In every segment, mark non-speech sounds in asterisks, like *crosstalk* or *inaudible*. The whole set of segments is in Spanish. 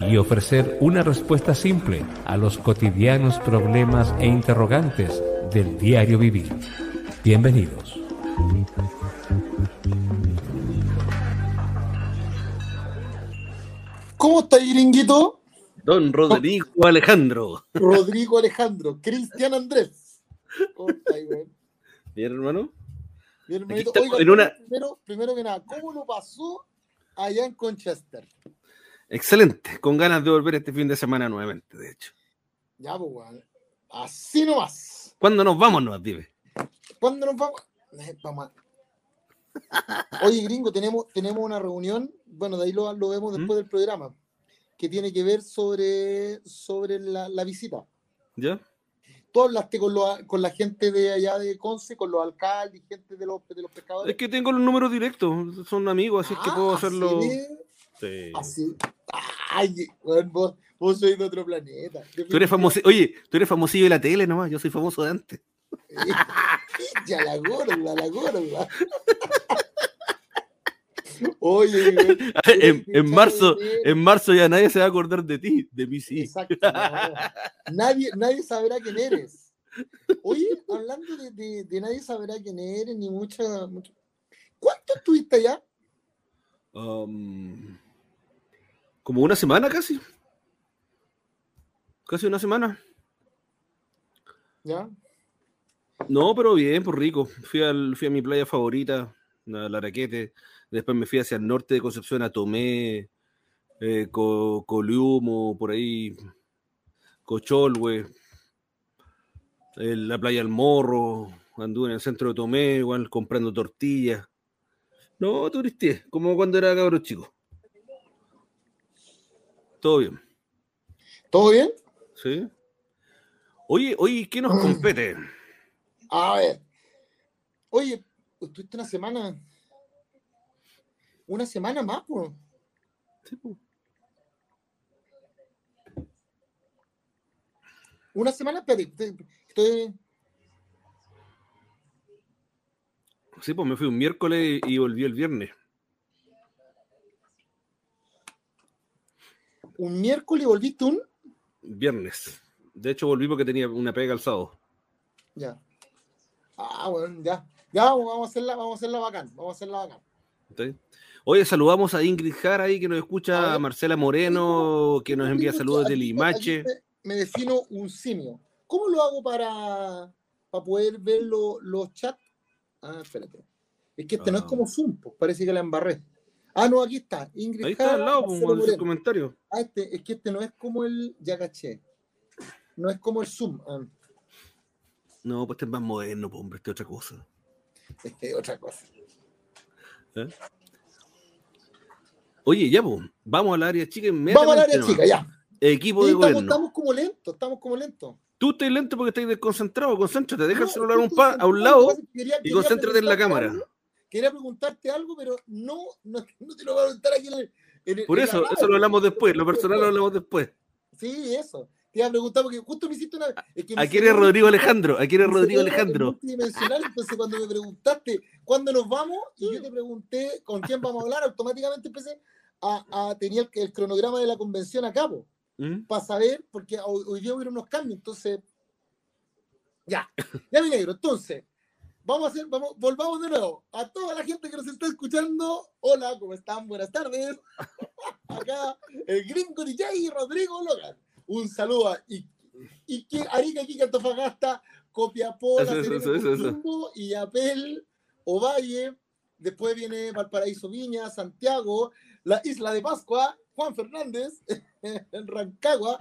y ofrecer una respuesta simple a los cotidianos problemas e interrogantes del diario vivir. Bienvenidos. ¿Cómo está, gringuito? Don Rodrigo Alejandro. Rodrigo Alejandro. Cristian Andrés. ¿Cómo está, güey? Bien, hermano. Bien, hermanito. Oiga, en una- primero, primero que nada, ¿cómo lo pasó allá en Conchester? Excelente. Con ganas de volver este fin de semana nuevamente, de hecho. Ya, pues, weón. Así nomás. ¿Cuándo nos vamos, nos dime? ¿Cuándo nos vamos? Eh, Vamos a- Oye, gringo, tenemos, tenemos una reunión, bueno, de ahí lo, lo vemos después del programa, que tiene que ver sobre, sobre la, la visita. ¿Ya? Tú hablaste con, los- con la gente de allá de Conce, con los alcaldes, gente de los, de los pescadores. Es que tengo los números directos. Son amigos, así es que Ah, puedo hacerlo. de- Sí. Así. Ay, vos, vos sois de otro planeta. Tú eres famoso. Oye, tú eres famosillo de la tele nomás. Yo soy famoso de antes. *laughs* Ya la gorda, la gorda. *laughs* Oye, *laughs* en, en marzo, en marzo ya nadie se va a acordar de ti. De mí sí. Exacto. Nadie, nadie sabrá quién eres. Oye, hablando de, de- de nadie sabrá quién eres, ni mucha. mucha- ¿Cuánto estuviste allá? Um, como una semana casi. Casi una semana. ¿Ya? No, pero bien, por rico. Fui, al, fui a mi playa favorita, a Laraquete. Después me fui hacia el norte de Concepción, a Tomé, eh, Co- Coliumo, por ahí, Cocholwe, la playa del Morro. Anduve en el centro de Tomé, igual comprando tortillas. No, turisté, como cuando era cabro chico. Todo bien, ¿Todo bien? ¿sí? Oye, oye, ¿qué nos compete? *clears throat* A ver. Oye, estuviste una semana. Una semana más, pues. Sí, po. Una semana, espérate. te- Estoy. Sí, pues me fui un miércoles y volví el viernes. Un miércoles y volviste un. Viernes. De hecho, volví porque tenía una pega el sábado. Ya. Ah, bueno, ya. Ya, vamos a hacerla, vamos a hacerla bacán. Vamos a hacerla bacán. ¿sí? Oye, saludamos a Ingrid Jara ahí que nos escucha, a Marcela Moreno que nos envía saludos de Limache. me defino un simio. ¿Cómo lo hago para, para poder ver lo- los chats? Ah, espérate. Es que este no es Ah. como Zoom, pues parece que la embarré. Ah, no, aquí está. Ingrid Ahí está al lado, Marcelo el Moreno. comentario. Ah, este, es que este no es como el. Ya caché. No es como el Zoom. ah, No, pues este es más moderno, pues, hombre, este es otra cosa. este es otra cosa. ¿eh? Oye, ya, pues, vamos al área chica Vamos al área chica, ya. Equipo de estamos, gobierno. estamos como lentos, estamos como lentos. Tú estás lento porque estás desconcentrado. Concéntrate, deja el celular un pa- a un lado quería- y quería concéntrate en la cámara. Quería preguntarte algo, pero no, no, no te lo voy a preguntar aquí en el. en el- Por eso, eso lo hablamos después. Lo personal lo hablamos después. Sí, eso. Te iba a preguntar porque justo me hiciste una. Es que Aquí eres Rodrigo Alejandro. Aquí eres Rodrigo Alejandro. multidimensional, entonces cuando me preguntaste cuándo nos vamos y yo te pregunté con quién vamos a hablar, automáticamente empecé a, el, el cronograma de la convención a cabo ¿Mm? para saber, porque hoy, hoy día hubo unos cambios, entonces. Ya, ya mi negro, entonces. Vamos a hacer, vamos, volvamos de nuevo. A toda la gente que nos está escuchando, hola, ¿cómo están? Buenas tardes. *laughs* Acá el gringo DJ Rodrigo Logan. Un saludo a y, y que Arica, Iquique, Antofagasta, Copiapó, Eso. Coquimbo, Illapel, Ovalle. Después viene Valparaíso Viña, Santiago, la Isla de Pascua, Juan Fernández, *laughs* Rancagua,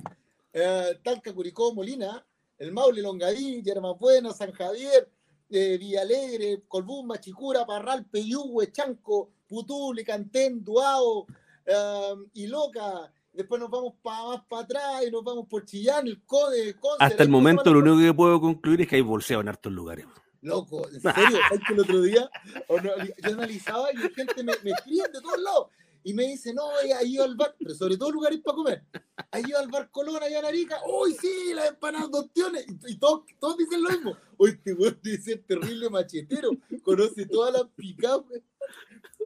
eh, Talca, Curicó, Molina, el Maule, Longadí, Yerma Buena, San Javier, eh, Villalegre, Colbún, Machicura, Parral, Peyúgue, Chanco, Putú, Licantén, Duao, eh, Iloca, después nos vamos para más para atrás y nos vamos por Chillán, el Code, Hasta el momento lo único que puedo concluir es que hay bolseo en hartos lugares. Loco, en serio, *laughs* que el otro día yo analizaba y la gente me, me escribe de todos lados y me dice, no, ha ido al bar, pero sobre todo lugares para comer. Ha ido al bar Colón allá en Arica, uy, sí, las empanadas dos tiones. Y, todos, todos, dicen lo mismo. Uy, este güey dice terrible machetero, conoce todas las picadas.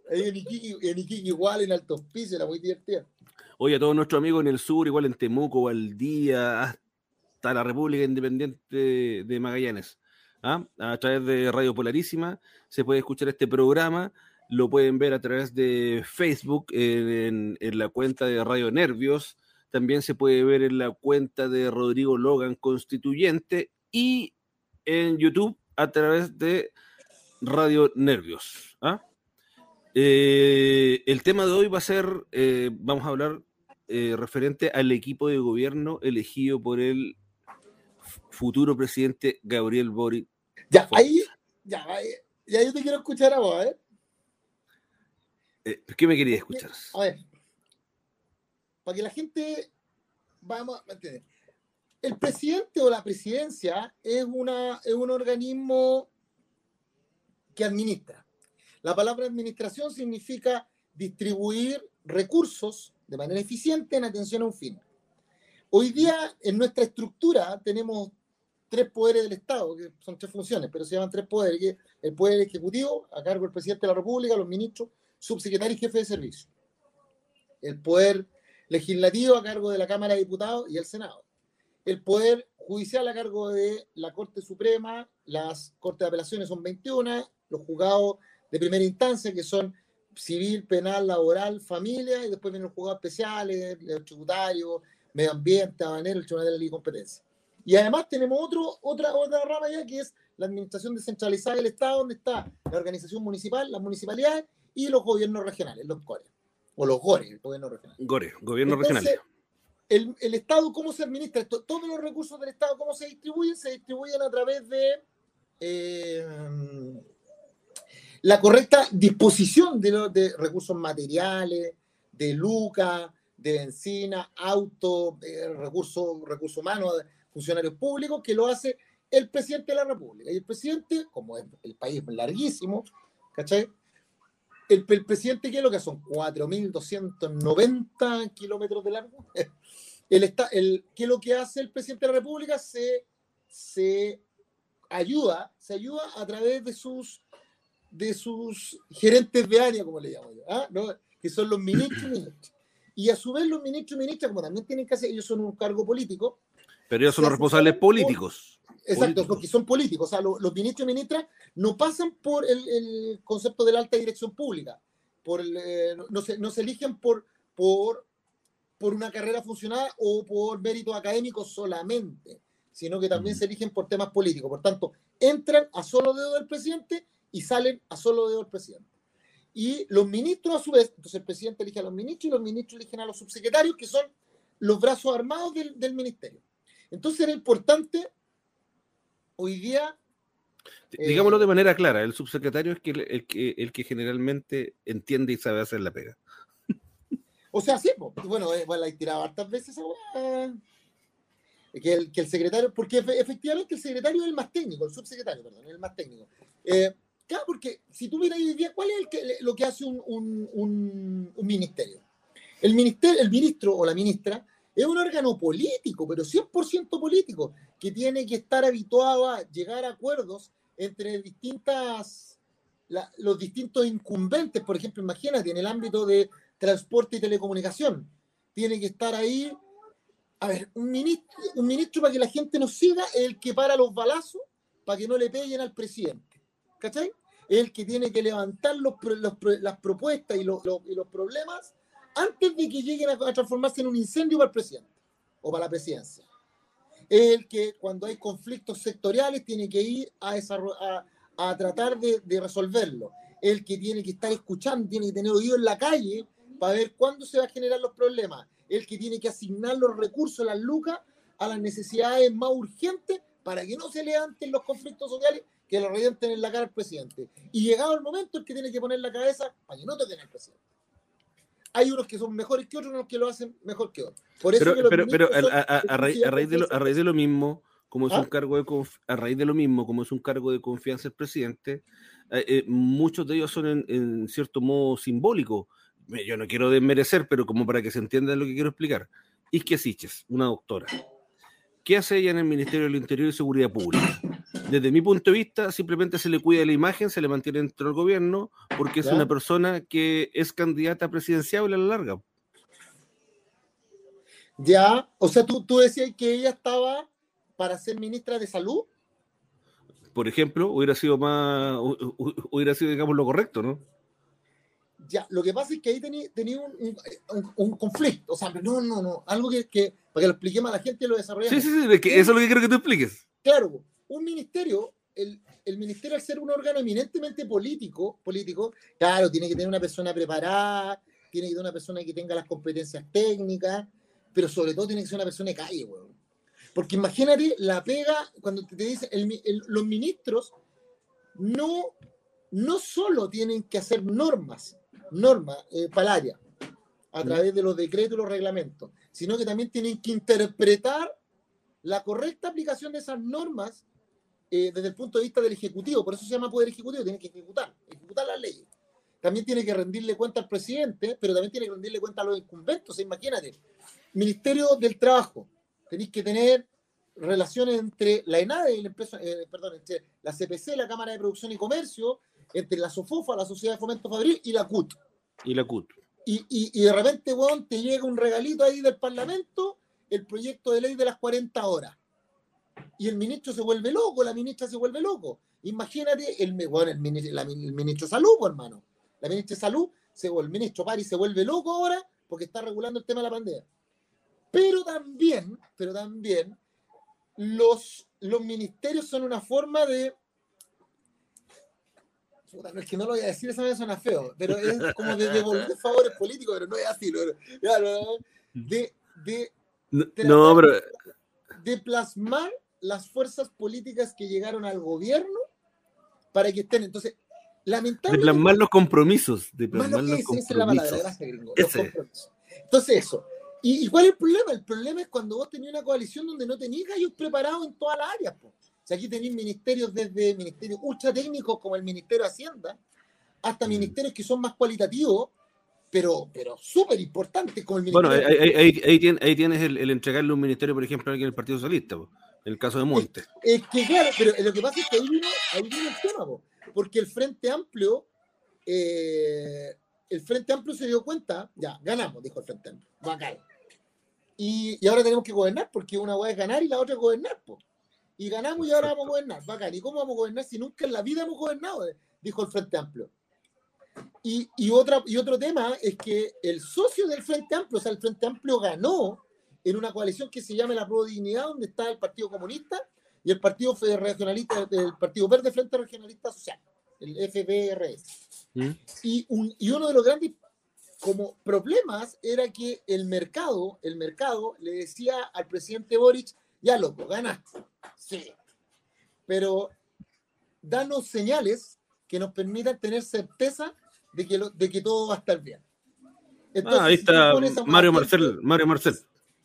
Ahí en Iquique, igual, en Alto Pisos, era muy divertida. Oye, a todos nuestros amigos en el sur, igual en Temuco, Valdía, hasta la República Independiente de Magallanes. ¿ah? A través de Radio Polarísima se puede escuchar este programa lo pueden ver a través de Facebook en, la cuenta de Radio Nervios. También se puede ver en la cuenta de Rodrigo Logan Constituyente y en YouTube a través de Radio Nervios. ¿ah? Eh, el tema de hoy va a ser, eh, vamos a hablar eh, referente al equipo de gobierno elegido por el futuro presidente Gabriel Boric. Ya, ahí, ya, ya yo te quiero escuchar a vos, ¿eh? Eh, ¿Qué me quería escuchar? A ver, para que la gente vamos a entender. El presidente o la presidencia es, una, es un organismo que administra. La palabra administración significa distribuir recursos de manera eficiente en atención a un fin. Hoy día en nuestra estructura tenemos tres poderes del Estado, que son tres funciones, pero se llaman tres poderes, el poder ejecutivo a cargo del presidente de la República, los ministros, subsecretario y jefe de servicio. El poder legislativo a cargo de la Cámara de Diputados y el Senado. El poder judicial a cargo de la Corte Suprema, las Cortes de Apelaciones son 21, los juzgados de primera instancia que son civil, penal, laboral, familia, y después vienen los juzgados especiales, los tributarios, medio ambiente, habanero, el Tribunal de la Ley y Competencia. Y además tenemos otro, otra, otra rama ya que es la administración descentralizada del Estado, donde está la organización municipal, las municipalidades y los gobiernos regionales, los GORE, o los GORE, el gobierno regional. GORE, gobierno regional. El, el, Estado, ¿cómo se administra? Todos los recursos del Estado, ¿cómo se distribuyen? Se distribuyen a través de eh, la correcta disposición de, de, recursos materiales, de lucas, de benzina, auto, eh, recursos recurso humanos, funcionarios públicos, que lo hace el presidente de la República. Y el presidente, como es el país larguísimo, ¿cachai? El, presidente, ¿qué es lo que son? 4.290 kilómetros de largo. *laughs* El, está, el, ¿Qué es lo que hace el presidente de la República? Se, se ayuda, se ayuda a través de sus, de sus gerentes de área, como le llamo yo, ¿ah? que son los ministros y ministros. Y a su vez los ministros y ministras, como también tienen que hacer, ellos son un cargo político. Pero ellos son los responsables políticos. Exacto, porque son políticos. O sea, los, ministros y ministras no pasan por el, concepto de la alta dirección pública. Por eh, no, se, no se eligen por, por, por una carrera funcional o por mérito académico solamente, sino que también se eligen por temas políticos. Por tanto, entran a solo dedo del presidente y salen a solo dedo del presidente. Y los ministros, a su vez, entonces el presidente elige a los ministros y los ministros eligen a los subsecretarios, que son los brazos armados del, del ministerio. Entonces era importante hoy día... Digámoslo de eh, manera clara, el subsecretario es el, que, el que generalmente entiende y sabe hacer la pega. O sea, sí, bueno, eh, bueno, la he tirado hartas veces que el, que el secretario, porque efectivamente el secretario es el más técnico, el subsecretario, perdón, es el más técnico. Eh, claro, porque si tú miras hoy día, ¿cuál es el que, lo que hace un, un, un, un ministerio? El, ministerio, el ministro o la ministra es un órgano político, pero 100% político, que tiene que estar habituado a llegar a acuerdos entre distintas, los distintos incumbentes. Por ejemplo, imagínate, en el ámbito de transporte y telecomunicación, tiene que estar ahí. A ver, un ministro, un ministro para que la gente nos siga es el que para los balazos para que no le peguen al presidente. ¿Cachai? Es el que tiene que levantar los, las propuestas y los, y los problemas antes de que lleguen a, transformarse en un incendio para el presidente o para la presidencia. El que cuando hay conflictos sectoriales tiene que ir a, tratar de, resolverlo. El que tiene que estar escuchando, tiene que tener oído en la calle para ver cuándo se van a generar los problemas. El que tiene que asignar los recursos, las lucas, a las necesidades más urgentes para que no se levanten los conflictos sociales que lo revienten en la cara al presidente. Y llegado el momento, el que tiene que poner la cabeza para que no toquen al presidente. Hay unos que son mejores que otros, unos que lo hacen mejor que otros. Por eso Pero, pero, pero a, son a- a raíz, de lo, a raíz de lo mismo, como es ¿Ah? un cargo de conf- a raíz de lo mismo, como es un cargo de confianza el presidente, eh, eh, muchos de ellos son en, en cierto modo simbólicos. Yo no quiero desmerecer, pero como para que se entienda lo que quiero explicar. Isquia Siches, una doctora. ¿Qué hace ella en el Ministerio del Interior y Seguridad Pública? Desde mi punto de vista, simplemente se le cuida la imagen, se le mantiene dentro del gobierno, porque es Ya. una persona que es candidata presidencial a la larga. Ya, o sea, tú, tú decías que ella estaba para ser ministra de salud. por ejemplo, hubiera sido más, hu- hu- hubiera sido, digamos, lo correcto, ¿no? Ya, lo que pasa es que ahí tenía, tenía un, un- conflicto. O sea, no, no, no. Algo que, que para que lo expliquemos a la gente y lo desarrollemos. Sí, sí, sí, es que eso es lo que quiero que tú expliques. Claro, un ministerio, el, el ministerio al ser un órgano eminentemente político, político, claro, tiene que tener una persona preparada, tiene que tener una persona que tenga las competencias técnicas, pero sobre todo tiene que ser una persona de calle, weón. Porque imagínate la pega cuando te dicen, el el- los ministros no, no solo tienen que hacer normas, normas eh, área, a través de los decretos y los reglamentos, sino que también tienen que interpretar la correcta aplicación de esas normas eh, desde el punto de vista del Ejecutivo. Por eso se llama Poder Ejecutivo, tiene que ejecutar, ejecutar las leyes. También tiene que rendirle cuenta al presidente, pero también tiene que rendirle cuenta a los incumbentes. Imagínate, Ministerio del Trabajo, tenéis que tener relaciones entre la ENADE y la empresa, eh, perdón, entre la CPC, la Cámara de Producción y Comercio, entre la SOFOFA, la Sociedad de Fomento Fabril y la CUT. Y la CUT. Y, y, y de repente, weón, te llega un regalito ahí del Parlamento, el proyecto de ley de las 40 horas. Y el ministro se vuelve loco, la ministra se vuelve loco. Imagínate, el, bueno, el, ministro, la- el ministro de Salud, pues, hermano. La ministra de Salud, se, el ministro Pari se vuelve loco ahora porque está regulando el tema de la pandemia. Pero también, pero también, los, los ministerios son una forma de. No, es que no lo voy a decir, esa vez suena feo, pero es como de devolver favores políticos, pero no es así. lo- lo- de, de, no, pero de plasmar las fuerzas políticas que llegaron al gobierno para que estén. Entonces, de lamentablemente. plasmar los compromisos. De Más los es, esa es la palabra, compromisos. gracias, gringo. los compromisos. Entonces, eso. ¿Y, y cuál es el problema? El problema es cuando vos tenías una coalición donde no tenías gallos preparados en todas las áreas. po. O sea, aquí tenéis ministerios desde ministerios ultra técnicos como el Ministerio de Hacienda, hasta Mm. ministerios que son más cualitativos, pero, pero súper importantes, como el Bueno, Ministerio ahí, ahí- ahí- ahí tienes, ahí tienes el, el entregarle un ministerio, por ejemplo, a alguien del Partido Socialista, po, en el caso de Monte. Es que claro, pero lo que pasa es que ahí vino, ahí vino el tema, po, porque el Frente Amplio, eh, el Frente Amplio se dio cuenta, ya, ganamos, dijo el Frente Amplio, bacán. Y, y ahora tenemos que gobernar, porque una hueá es ganar y la otra es gobernar, po. Y ganamos y ahora vamos a gobernar, bacán. ¿Y cómo vamos a gobernar si nunca en la vida hemos gobernado? Dijo el Frente Amplio. Y, y, otra, y otro tema es que el socio del Frente Amplio, o sea, el Frente Amplio ganó en una coalición que se llama la Pro Dignidad, donde está el Partido Comunista y el Partido Regionalista, el Partido Verde Frente Regionalista Social, el FPRS. ¿Mm? Y, un- y uno de los grandes como problemas era que el mercado, el mercado le decía al presidente Boric, ya loco, ganaste. Sí. Pero danos señales que nos permitan tener certeza de que, lo- de que todo va a estar bien. Entonces, Ah, ahí está Mario Marcel. Mario Marcel.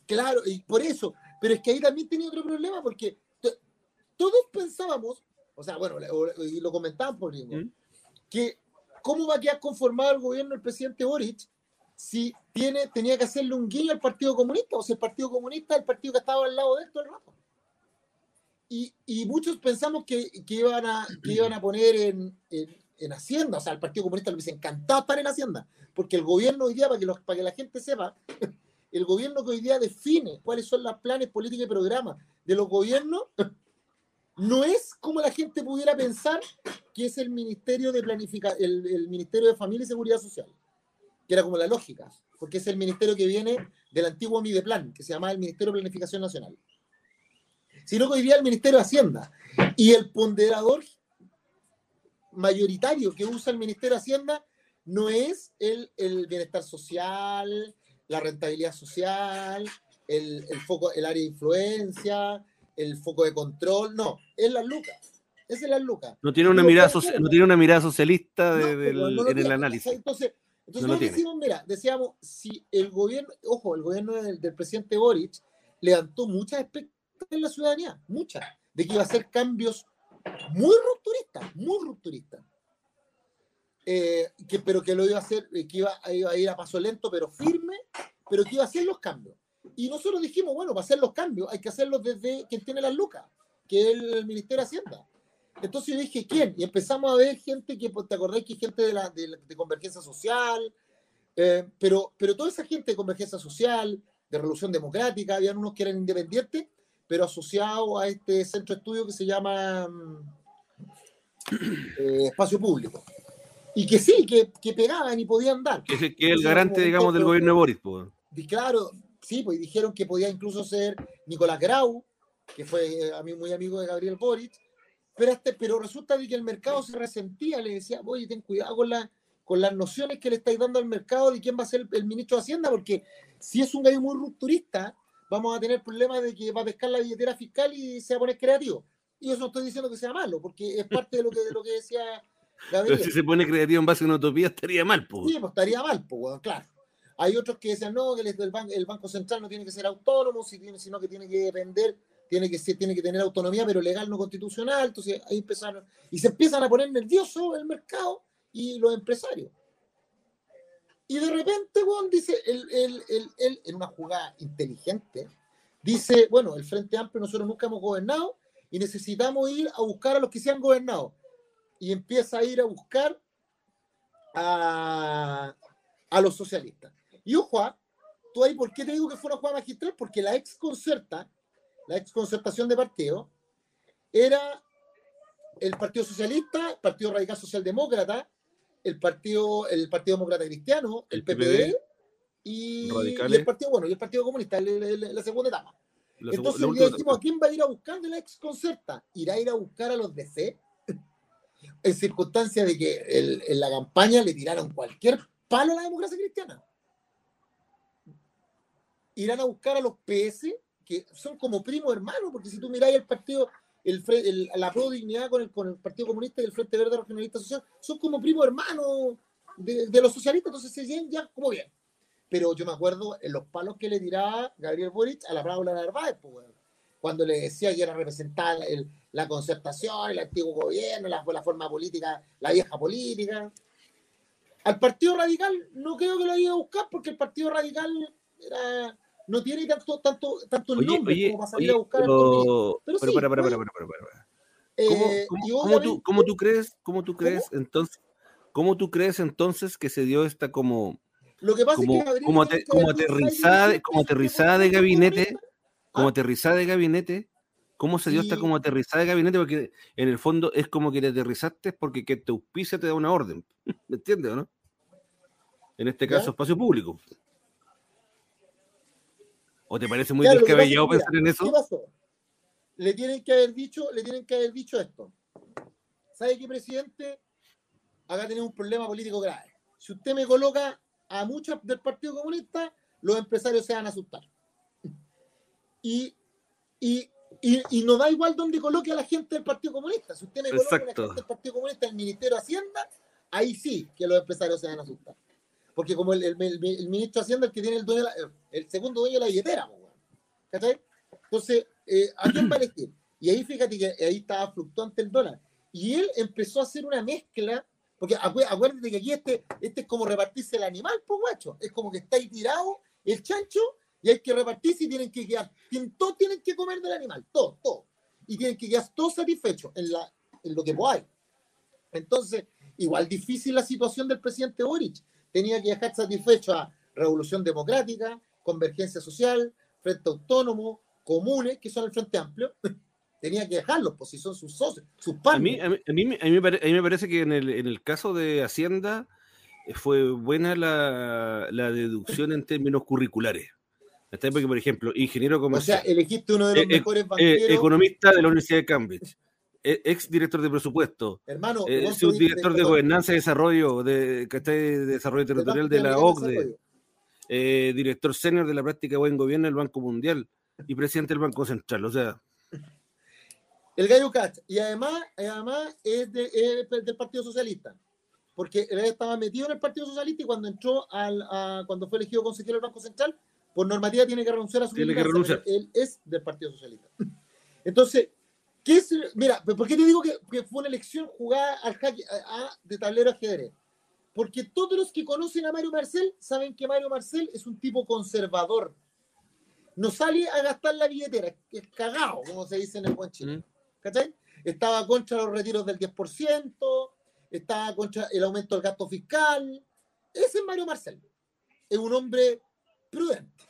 Claro, y por eso. Pero es que ahí también tenía otro problema, porque to- todos pensábamos, o sea, bueno, y lo comentaban por gringo, ¿Mm? que cómo va a quedar conformado el gobierno del presidente Boric si tiene, tenía que hacerle un guiño al Partido Comunista, o si el Partido Comunista es el partido que estaba al lado de todo el rato. Y, y muchos pensamos que, que iban, a, que *clears throat* iban a poner en, en, en Hacienda, o sea, al Partido Comunista le hubiese encantado estar en Hacienda, porque el gobierno hoy día, para que, los, para que la gente sepa, el gobierno que hoy día define cuáles son los planes, políticas y programas de los gobiernos, *laughs* no es como la gente pudiera pensar que es el Ministerio de Planifica el, el Ministerio de Familia y Seguridad Social, que era como la lógica, porque es el ministerio que viene del antiguo Mideplan, que se llamaba el Ministerio de Planificación Nacional. Sino que hoy día el Ministerio de Hacienda y el ponderador mayoritario que usa el Ministerio de Hacienda no es el, el bienestar social, la rentabilidad social, el, el foco, el área de influencia, el foco de control, no, es las lucas. Esa es las lucas. No tiene una Pero mirada, no tiene una mirada socialista de- No, del- pero no lo en el análisis. Entonces, Entonces, no decimos, mira, decíamos, si el gobierno, ojo, el gobierno del, del presidente Boric levantó muchas expectativas en la ciudadanía, muchas, de que iba a hacer cambios muy rupturistas, muy rupturistas. Eh, que, pero que lo iba a hacer, eh, que iba, iba, a ir a paso lento, pero firme, pero que iba a hacer los cambios. Y nosotros dijimos, bueno, para hacer los cambios hay que hacerlos desde quien tiene las lucas, que es el Ministerio de Hacienda. Entonces yo dije, ¿quién? Y empezamos a ver gente que, pues, ¿te acordás que gente de, la, de, de Convergencia Social? Eh, pero, pero toda esa gente de Convergencia Social, de Revolución Democrática, habían unos que eran independientes, pero asociados a este centro de estudio que se llama eh, Espacio Público. Y que sí, que, que pegaban y podían dar. Que es el, que es el garante, digamos, del gobierno de Boris. Pues. Claro, sí, pues dijeron que podía incluso ser Nicolás Grau, que fue eh, a mí muy amigo de Gabriel Boric, pero, pero resulta de que el mercado se resentía, le decía, oye, ten cuidado con, la, con las nociones que le estáis dando al mercado de quién va a ser el, el ministro de Hacienda, porque si es un gallo muy rupturista, vamos a tener problemas de que va a pescar la billetera fiscal y se va a poner creativo. Y eso no estoy diciendo que sea malo, porque es parte de lo que, de lo que decía. Pero si se pone creativo en base a una utopía, estaría mal, pues. Sí, pues estaría mal, pues, claro. Hay otros que decían, no, que el, el, ban el, Banco Central no tiene que ser autónomo, sino que tiene que depender, tiene que, ser, tiene que tener autonomía, pero legal, no constitucional. Entonces ahí empezaron, y se empiezan a poner nerviosos el mercado y los empresarios. Y de repente, Juan dice, él, él, él, él, en una jugada inteligente, dice, bueno, el Frente Amplio nosotros nunca hemos gobernado y necesitamos ir a buscar a los que se han gobernado. Y empieza a ir a buscar a, a los socialistas. Y ojo, tú ahí, ¿por qué te digo que fue una jugada magistral? Porque la ex concerta, la ex concertación de partido, era el Partido Socialista, el Partido Radical Socialdemócrata, el Partido, el Partido Demócrata Cristiano, el, el PPD, y, y, el Partido, bueno, y el Partido Comunista, el, el, la segunda etapa. La Entonces la le dijimos, ¿a quién va a ir a buscar de la ex concerta? ¿Irá a ir a buscar a los DC? En circunstancia de que en la campaña le tiraron cualquier palo a la democracia cristiana. Irán a buscar a los PS, que son como primo hermano, porque si tú miráis el partido, la Pro Dignidad con el, Partido Comunista y el Frente Verde Regionalista Social, son como primo hermano de, de, los socialistas, entonces se llegan ya como bien. Pero yo me acuerdo en los palos que le tiraba Gabriel Boric a la Paula Narváez, pues, bueno, cuando le decía que era representar el, la concertación, el antiguo gobierno, la, la forma política, la vieja política. Al Partido Radical no creo que lo iba a buscar porque el Partido Radical era, no tiene tanto, tanto, tanto el nombre oye, como para salir oye, a buscar pero, pero, pero, sí, para, para, para, para, para, para. ¿Cómo, eh, cómo, ¿cómo, tú, ¿Cómo tú crees, cómo tú crees ¿cómo? entonces, cómo tú crees entonces que se dio esta como lo que pasa como, es que como, te, como aterrizada, como aterrizada de gabinete, como aterrizada de gabinete, ¿cómo se dio esta como aterrizada de gabinete? Porque en el fondo es como que te aterrizaste porque que te auspicia te da una orden. *laughs* ¿Me entiendes o no? En este caso, ¿Ya? espacio público. ¿O te parece muy claro, descabellado pensar en eso? ¿Qué pasó? Le tienen que haber dicho, le tienen que haber dicho esto. ¿Sabe qué, presidente? Acá tenemos un problema político grave. Si usted me coloca a muchos del Partido Comunista, los empresarios se van a asustar. Y, y, y, y no da igual dónde coloque a la gente del Partido Comunista. Si usted me coloca Exacto. a la gente del Partido Comunista en el Ministerio de Hacienda, ahí sí que los empresarios se van a asustar. Porque como el, el, el, el ministro de Hacienda es el que tiene el, dueño la, el segundo dueño de la billetera. ¿Cachai? Entonces, eh, ¿a quién va a elegir? Y ahí fíjate que ahí estaba fluctuante el dólar. Y él empezó a hacer una mezcla porque acuérdate que aquí este, este es como repartirse el animal, pues guacho. Es como que está ahí tirado el chancho y hay que repartirse y tienen que quedar. Tienen, todos tienen que comer del animal, todo, todo. Y tienen que quedar todos satisfechos en, la, en lo que hay. Entonces, igual difícil la situación del presidente Boric. Tenía que dejar satisfecho a Revolución Democrática, Convergencia Social, Frente Autónomo, Comunes, que son el Frente Amplio. *laughs* tenía que dejarlos, pues si son sus socios, sus. A mí, a mí, a mí, a mí, me, a mí me parece que en el, en el, caso de Hacienda eh, fue buena la, la deducción en términos curriculares. Porque, por ejemplo, ingeniero comercial. O sea, elegiste uno de los eh, mejores banqueros. Eh, economista de la Universidad de Cambridge. Ex director de presupuesto. Hermano, eh, subdirector de gobernanza y desarrollo, de, que está de desarrollo territorial de, de la OCDE. Eh, director senior de la práctica de buen gobierno del Banco Mundial y presidente del Banco Central. O sea, el gallo Cach. Y además, además es, de, es, del Partido Socialista. porque él estaba metido en el Partido Socialista y cuando entró al, a, cuando fue elegido consejero del Banco Central, por normativa tiene que renunciar a su Tiene que renunciar. Él es del Partido Socialista. Entonces, ¿qué es, mira, ¿por qué te digo que, que fue una elección jugada al jaque- a- a- de tablero ajedrez? Porque todos los que conocen a Mario Marcel saben que Mario Marcel es un tipo conservador. No sale a gastar la billetera, es cagado, como se dice en el buen chile. Mm. ¿Cachai? Estaba contra los retiros del 10%, estaba contra el aumento del gasto fiscal. Ese es Mario Marcel. Es un hombre prudente,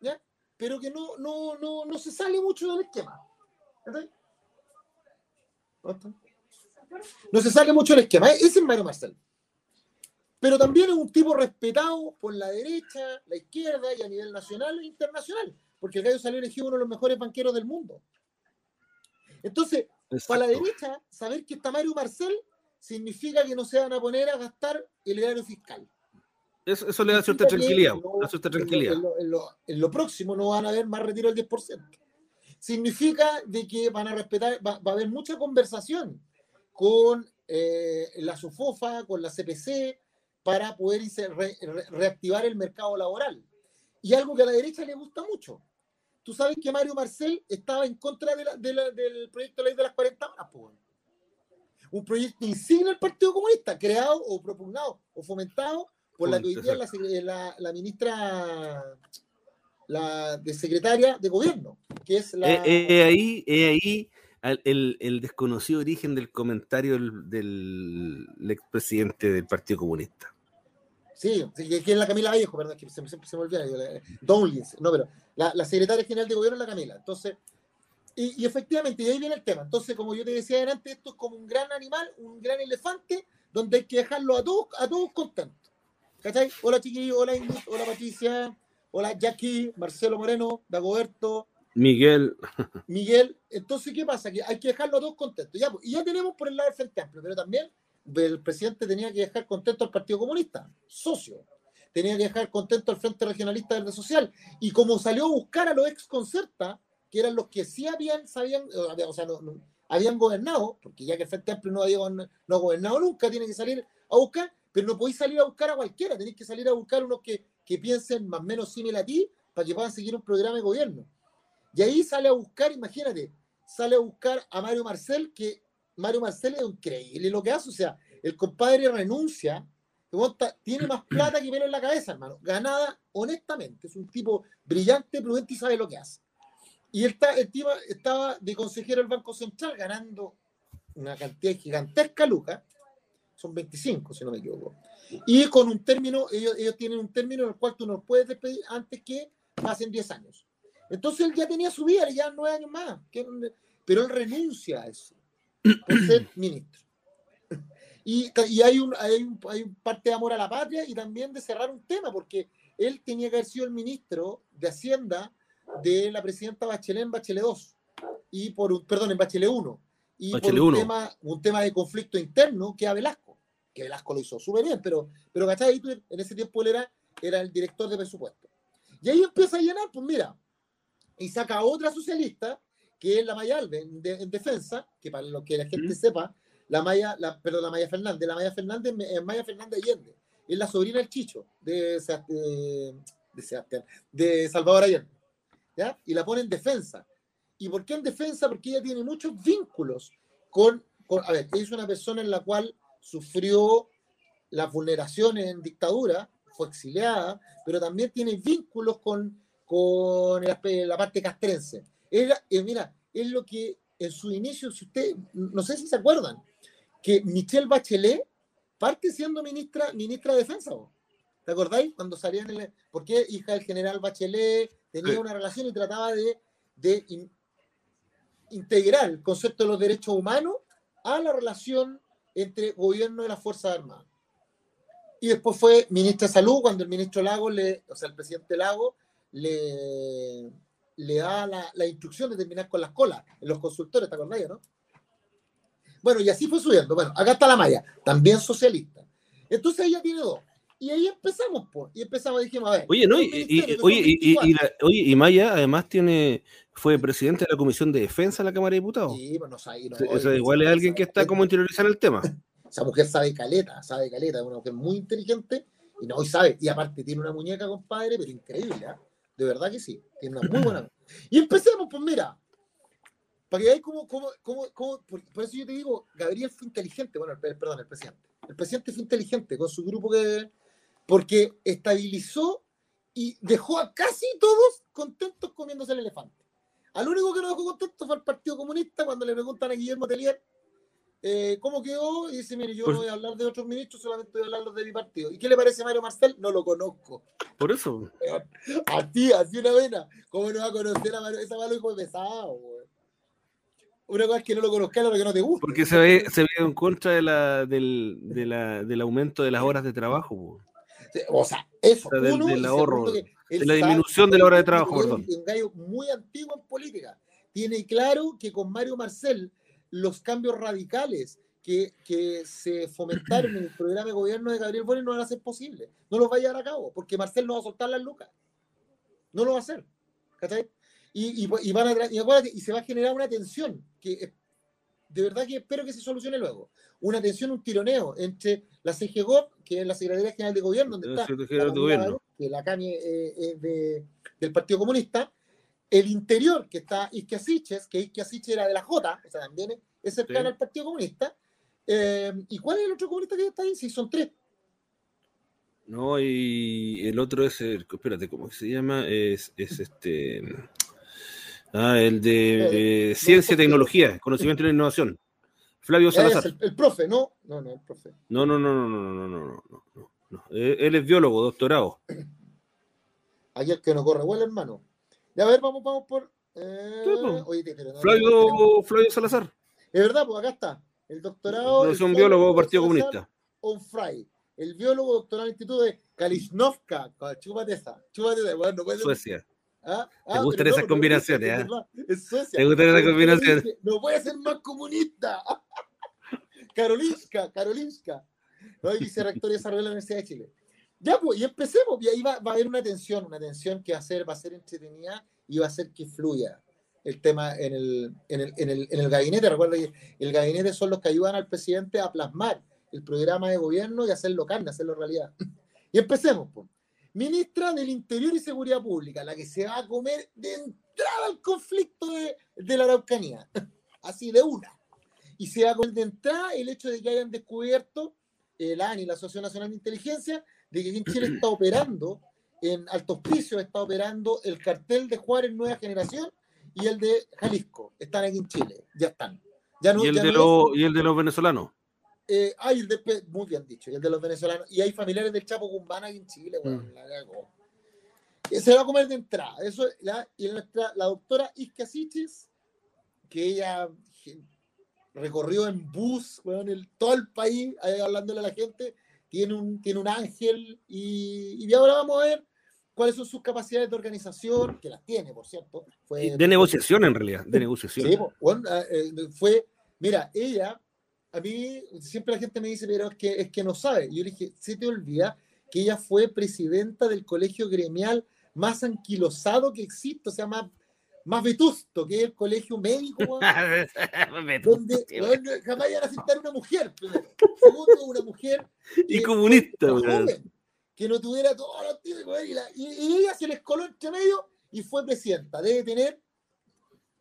¿ya? Pero que no, no, no, no se sale mucho del esquema. No se sale mucho del esquema. Ese es Mario Marcel. Pero también es un tipo respetado por la derecha, la izquierda y a nivel nacional e internacional. Porque el gallo salió elegido uno de los mejores banqueros del mundo. Entonces, para la derecha, saber que está Mario Marcel significa que no se van a poner a gastar el erario fiscal. Eso, eso le da cierta tranquilidad. Da cierta tranquilidad. En lo, en lo- en lo próximo no van a haber más retiro del 10%. Significa de que van a respetar, va, va a haber mucha conversación con eh, la SOFOFA, con la CPC, para poder re- re- reactivar el mercado laboral. Y algo que a la derecha le gusta mucho. Tú sabes que Mario Marcel estaba en contra de la- de la- del proyecto de ley de las 40 horas, weón. un proyecto insignia del Partido Comunista, creado o propugnado o fomentado por la que hoy día es la, sec- la- la ministra la de secretaria de gobierno, que es la... Eh, eh, ahí, eh, ahí al- el, el desconocido origen del comentario del, del expresidente del Partido Comunista. Sí, que es la Camila Vallejo, perdón, que se, siempre se me olvida. yo la- Dowlins, no, pero la, la secretaria general de gobierno es la Camila. Entonces, y, y efectivamente, y ahí viene el tema. Entonces, como yo te decía antes, esto es como un gran animal, un gran elefante, donde hay que dejarlo a todos, a todos contentos. ¿Cachai? Hola chiquillos, hola Ingrid, hola Patricia, hola Jackie, Marcelo Moreno, Dagoberto, Miguel, Miguel. Entonces, ¿qué pasa? Que hay que dejarlo a todos contentos. Ya, pues, y ya tenemos por el lado del Frente Amplio, pero también el presidente tenía que dejar contento al Partido Comunista, socio. Tenía que dejar contento al Frente Regionalista Verde Social. Y como salió a buscar a los ex concerta, que eran los que sí habían, sabían, o sea, no- no- habían gobernado, porque ya que el Frente Amplio no había no ha gobernado nunca, tiene que salir a buscar, pero no podéis salir a buscar a cualquiera, tenéis que salir a buscar unos que, que piensen más o menos similar a ti para que puedan seguir un programa de gobierno. Y ahí sale a buscar, imagínate, sale a buscar a Mario Marcel, que Mario Marcel es increíble lo que hace, o sea, el compadre renuncia, el tiene más plata que pelo en la cabeza, hermano, ganada honestamente, es un tipo brillante, prudente y sabe lo que hace. Y está, el tipo estaba de consejero del Banco Central ganando una cantidad gigantesca, Lucas, son 25, si no me equivoco. Y con un término, ellos, ellos tienen un término en el cual tú no puedes despedir antes que pasen 10 años. Entonces él ya tenía su vida, llevan 9 años más, pero él renuncia a eso por ser *clears throat* ministro. Y, y hay, un, hay, un, hay un parte de amor a la patria y también de cerrar un tema, porque él tenía que haber sido el ministro de Hacienda de la presidenta Bachelet en Bachelet 2, y por un, perdón, en Bachelet 1, y Bachelet por un 1. tema, un tema de conflicto interno que a Velasco, que Velasco lo hizo súper bien, pero, pero ¿cachai? En ese tiempo él era, era el director de presupuesto. Y ahí empieza a llenar, pues mira, y saca a otra socialista, que es la Maya Alves, en, de- en defensa, que para lo que la gente Mm. sepa, la Maya, la, perdón, la Maya Fernández, la Maya Fernández es Maya Fernández Allende, es la sobrina del Chicho, de, de, de Sebastián, de Salvador Allende, ¿ya? Y la pone en defensa. ¿Y por qué en defensa? Porque ella tiene muchos vínculos con, con- a ver, ella es una persona en la cual sufrió las vulneraciones en dictadura, fue exiliada, pero también tiene vínculos con, con la parte castrense. Era, eh, mira, es lo que en su inicio, si usted, no sé si se acuerdan, que Michelle Bachelet parte siendo ministra, ministra de Defensa. ¿Te acordáis? Cuando salía en el... Porque hija del general Bachelet tenía Sí. una relación y trataba de, de in- integrar el concepto de los derechos humanos a la relación entre gobierno y las Fuerzas Armadas. Y después fue ministra de Salud cuando el ministro Lago, le, o sea, el presidente Lago, le, le da la, instrucción de terminar con las colas en los consultores, ¿te acordás, no? Bueno, y así fue subiendo. Bueno, acá está la Maya, también socialista. Entonces ella tiene dos. Y ahí empezamos, pues. Y empezamos, dijimos, a ver. Oye, ¿no? Y, oye, y, y- 24. y la- oye, y Maya además tiene, fue presidente de la Comisión de Defensa de la Cámara de Diputados. Sí, pues no sé, no, O sea, igual es alguien que está es- como interiorizando el tema. *laughs* Esa mujer sabe caleta, sabe caleta, es una mujer muy inteligente y no, y sabe. Y aparte tiene una muñeca, compadre, pero increíble, ¿ah? De verdad que sí, tiene una muy buena. *clears throat* Y empecemos, pues mira, para que veáis cómo, cómo, cómo, cómo por, por, eso yo te digo, Gabriel fue inteligente, bueno, el, perdón, el presidente. El presidente fue inteligente con su grupo que, porque estabilizó y dejó a casi todos contentos comiéndose el elefante. Al único que no dejó contento fue el Partido Comunista cuando le preguntan a Guillermo Telier eh, cómo quedó y dice, mire, yo no voy a hablar de otros ministros, solamente voy a hablar de mi partido. ¿Y qué le parece a Mario Marcel? No lo conozco. Por eso. A ti, así una vena. ¿Cómo no va a conocer a Mario? Esa hijo de pesado, güey. Una cosa es que no lo conozcas, lo que no te gusta. Porque se ve, se ve en contra de la, del, de la, del aumento de las horas de trabajo. Güey. O sea, eso. O sea, del, del ahorro. De la disminución de la hora de trabajo, perdón. Un gallo muy antiguo en política. Tiene claro que con Mario Marcel los cambios radicales que, que, se fomentaron en el programa de gobierno de Gabriel Boric no van a ser posibles. No los va a llevar a cabo, porque Marcel no va a soltar las lucas. No lo va a hacer. ¿Cachai? Y, y, y, van a, y, y, se va a generar una tensión que de verdad que espero que se solucione luego. Una tensión, un tironeo entre la CGGOP, que es la Secretaría General de Gobierno, donde está la, gobierno. que la CAMI eh, eh, de, del Partido Comunista, el interior, que está Isque Asiches, que Isque Asiches era de la J, o sea, también es cercano sí. al Partido Comunista. Eh, ¿Y cuál es el otro comunista que está ahí? Sí, son tres. No, y el otro es, el, espérate, ¿cómo se llama? Es, es este... Ah, el de eh, Ciencia y Tecnología, Conocimiento y *laughs* Innovación. Flavio Salazar. El, el, profe, ¿no? No, no, el profe. No, no, no, no, no, no, no, no, no, no. Él es biólogo, doctorado. *clears throat* Ayer que no corre, bueno, hermano. Ya a ver, vamos, vamos por. Eh... Oye, pero no, Flavio, Flavio Salazar. Es verdad, pues acá está. El doctorado. Es un biólogo Partido Comunista. On Fry. El biólogo doctorado del Instituto de Kalisnovka. Chúpate esa. Chúpate esa. Bueno, no puede Suecia. ¿Ah? ¿Te ah, gustan esas no, combinaciones? No, es Suecia. ¿Te gustan esas combinaciones? No puede ser más comunista. *laughs* Karolinska, Karolinska. ¿no? Y vicerrector de desarrollo de la Universidad de Chile. Ya, pues, y empecemos. Y ahí va, va, a haber una tensión, una tensión que va a ser, va a ser entretenida y va a hacer que fluya el tema en el, en el, en el, en el gabinete. Recuerda que el gabinete son los que ayudan al presidente a plasmar el programa de gobierno y hacerlo carne, hacerlo realidad. *laughs* Y empecemos, pues ministra del Interior y Seguridad Pública, la que se va a comer de entrada al conflicto de, de la Araucanía, *laughs* así de una. Y se va a comer de entrada el hecho de que hayan descubierto el ANI, la Asociación Nacional de Inteligencia, de que aquí en Chile está operando, en Altos Pisos está operando el cartel de Juárez Nueva Generación y el de Jalisco. Están aquí en Chile, ya están. Ya no, ¿Y, el ya de no lo, ¿Y el de los venezolanos? Eh, hay el de, muy bien dicho, y el de los venezolanos, y hay familiares del Chapo Guzmán aquí en Chile, bueno, mm. la. Se va a comer de entrada. Eso, la, y nuestra, la doctora Isca Sichis, que ella recorrió en bus, bueno, el, todo el país, hablándole a la gente, tiene un, tiene un ángel, y, y ahora vamos a ver cuáles son sus capacidades de organización, que las tiene, por cierto. Fue, de negociación, en realidad, de negociación. Sí, bueno, eh, fue, mira, ella a mí siempre la gente me dice, pero es que, es que no sabe. Yo le dije, se te olvida que ella fue presidenta del colegio gremial más anquilosado que existe, o sea, más, más vetusto, que es el colegio médico, *laughs* donde, donde, jamás iban a aceptar una mujer, primero. Segundo, una mujer y comunista, joven, que no tuviera todos los títulos, y, la, y, y, ella se les coló entre medio y fue presidenta. Debe tener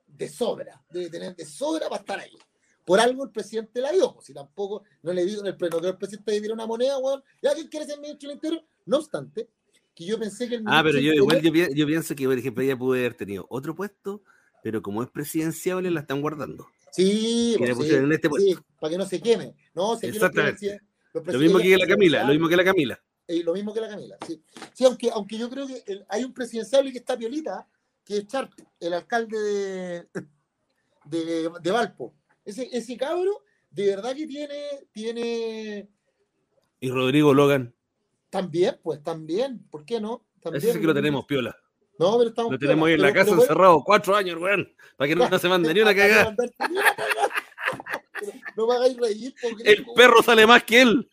de sobra, debe tener de sobra para estar ahí. Por algo el presidente la dio, pues, si tampoco no le digo en el pleno que el presidente diera una moneda, weón, ya que quiere ser ministro del Interior. No obstante, que yo pensé que el Ah, pero yo igual yo, yo, pienso que, por ejemplo, ella pudo haber tenido otro puesto, pero como es presidenciable, la están guardando. Sí, pues, sí, en este sí, para que no se queme. No, se Exactamente. Lo mismo que la Camila, lo mismo que la Camila. Eh, lo mismo que la Camila, sí. Sí, aunque, aunque yo creo que el, hay un presidenciable que está piolita, que es Charp, el alcalde de, de, de Valpo. Ese, ese cabro, de verdad que tiene, tiene. Y Rodrigo Logan. También, pues también, ¿por qué no? También, Ese sí que lo tenemos, piola. No, pero estamos. Lo tenemos ahí en la casa encerrado cuatro años, weón. Para que no, no se mande ni una *laughs* cagada. *laughs* No me hagáis reír. Porque el perro sale más que él.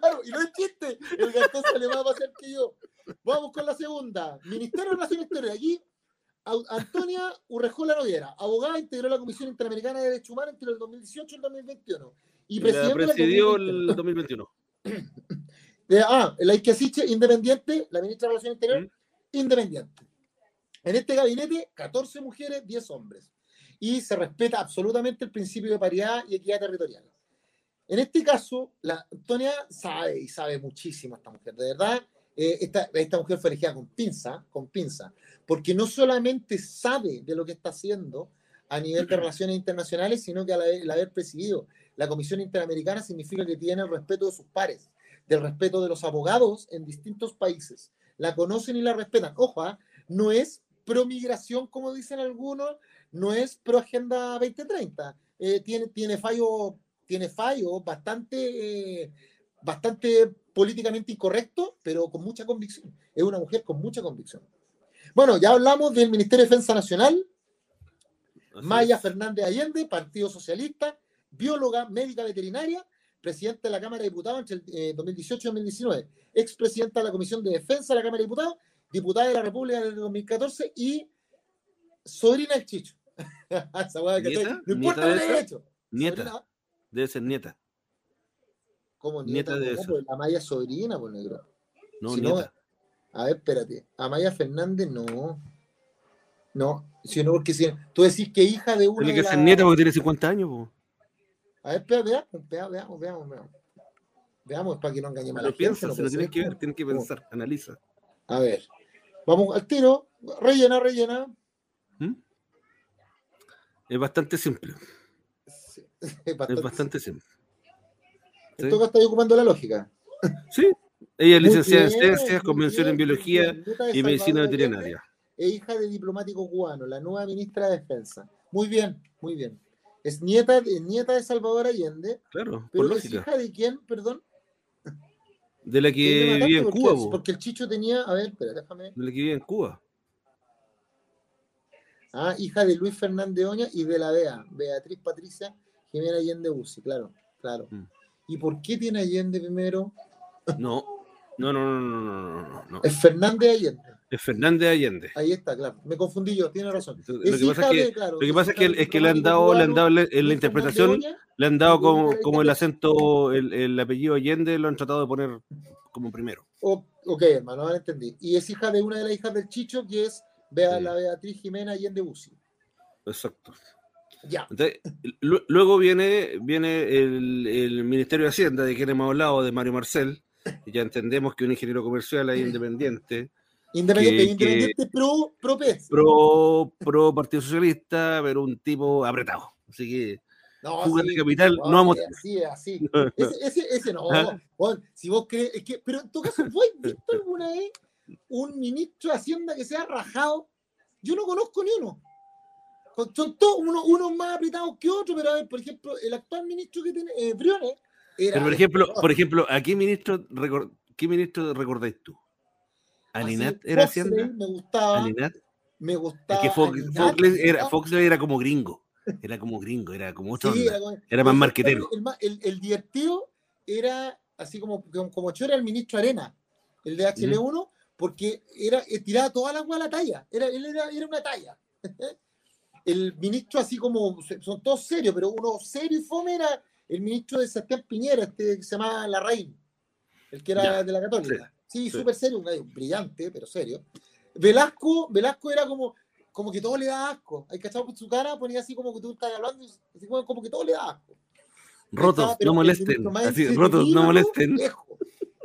Claro, y no es chiste. El gato sale más ser que yo. Vamos con la segunda. Ministerio de Relaciones Exteriores. Aquí Antonia Urrejola Noguera, abogada, integró la Comisión Interamericana de Derechos Humanos entre el 2018 y el 2021 y La presidió 2021. el 2021. *coughs* De- ah, la Iquiasiche, independiente, la ministra de Relaciones Interiores, independiente. En este gabinete, 14 mujeres, 10 hombres. Y se respeta absolutamente el principio de paridad y equidad territorial. En este caso, la Antonia sabe y sabe muchísimo esta mujer, de verdad. Eh, esta, esta mujer fue elegida con pinza, con pinza, porque no solamente sabe de lo que está haciendo a nivel de relaciones internacionales, sino que al haber, presidido la Comisión Interamericana significa que tiene el respeto de sus pares, del respeto de los abogados en distintos países. La conocen y la respetan. Ojo, ¿ah? no es pro migración, como dicen algunos, no es pro Agenda 2030. Eh, tiene, tiene fallo tiene fallos bastante, eh, bastante políticamente incorrectos, pero con mucha convicción. Es una mujer con mucha convicción. Bueno, ya hablamos del Ministerio de Defensa Nacional, Así Maya es. Fernández Allende, Partido Socialista, bióloga, médica veterinaria, presidenta de la Cámara de Diputados entre el eh, 2018 y 2019, expresidenta de la Comisión de Defensa de la Cámara de Diputados, diputada de la República desde 2014 y sobrina del Chicho. *laughs* ¿Nieta? no importa ¿Nieta lo que haya hecho. Nieta, Sobrina, debe ser nieta. ¿Cómo Nieta nieta? de No, esa. pues la Maya es sobrina, por negro. No, Si no, nieta. A ver, espérate. Amaya Fernández, no. No, sino porque si tú decís que hija de una Tiene que ser nieta porque tiene 50 años. po. A ver, espera, veamos, veamos, veamos, veamos, veamos. Para que no engañemos a la Pero gente. piensa, si lo tienes que ver, tienes que ¿Cómo? pensar, analiza. A ver, vamos al tiro. Rellena, rellena. ¿Mm? Es bastante simple. Sí, *laughs* es Es bastante- bastante simple. En ¿sí? todo caso, ocupando la lógica. Sí. Ella es licenciada en ciencias, convención en bien, biología bien. Y medicina veterinaria. Es hija de diplomático cubano, la nueva ministra de Defensa. Muy bien, muy bien. Es nieta, de- nieta de Salvador Allende, Claro, pero por es lógica. hija de quién, perdón. De la Que vivía en porque, Cuba, el- po. porque el Chicho tenía, a ver, espera, déjame. De la que vivía en Cuba. Ah, hija de Luis Fernández Oña y de la Bea, Beatriz Patricia Jimena Allende Uzi, claro, claro. Mm. ¿Y por qué tiene Allende primero? No, no, no, no, no, no, no. no. Es Fernández Allende. Es Fernández Allende. Ahí está, claro. Me confundí yo, tiene razón. Lo, que pasa es que, es que, le han dado, le han dado en la interpretación, le han dado como, como el acento, el, apellido Allende, lo han tratado de poner como primero. Ok, hermano, ahora entendí. Y es hija de una de las hijas del Chicho, que es Bea, la Beatriz Jimena Allende Busi. Exacto. Ya. Entonces, lu- luego viene, viene el, el Ministerio de Hacienda, de quien hemos hablado, de Mario Marcel. y ya entendemos que un ingeniero comercial ahí independiente, Independiente, Que- independiente pro, pro PES. pro, pro Partido Socialista, pero un tipo apretado. Así que No, fuga sí, de capital, no, *laughs* no vamos. sí, así, así. Ese, ese, ese no. Juan, si vos crees, es que, pero en todo caso, ¿vos has visto alguna vez un ministro de Hacienda que se ha rajado? Yo no conozco ni uno. Son todos unos unos más apretados que otros, pero a ver, por ejemplo, el actual ministro que tiene, eh, Briones, era. Pero por ejemplo, por ejemplo, ¿a qué ministro, recor- qué ministro recordáis tú? así, ¿Alinat era Foxley Hacienda? Me gustaba, ¿Alinat? me Es gustaba. que Fox, Foxley era. Foxley era como gringo. Era como gringo, era como Sí, onda. era, más marquetero. El, el, el divertido era así como, como, como yo era el ministro Arena, el de HL1, porque era, eh, tiraba toda la agua a la talla. Era, él era, era una talla. *laughs* el ministro así como, son todos serios, pero uno serio y fome era el ministro de Sebastián Piñera, este que se llamaba Larraín, el que era Ya, de la Católica. Sí, sí. súper serio, un gallo brillante, pero serio. Velasco, Velasco era como, como que todo le da asco. Hay cachado con su cara, ponía así como que tú estás hablando, así como, como que todo le da asco. Rotos, no molesten. Así, rotos, no molesten.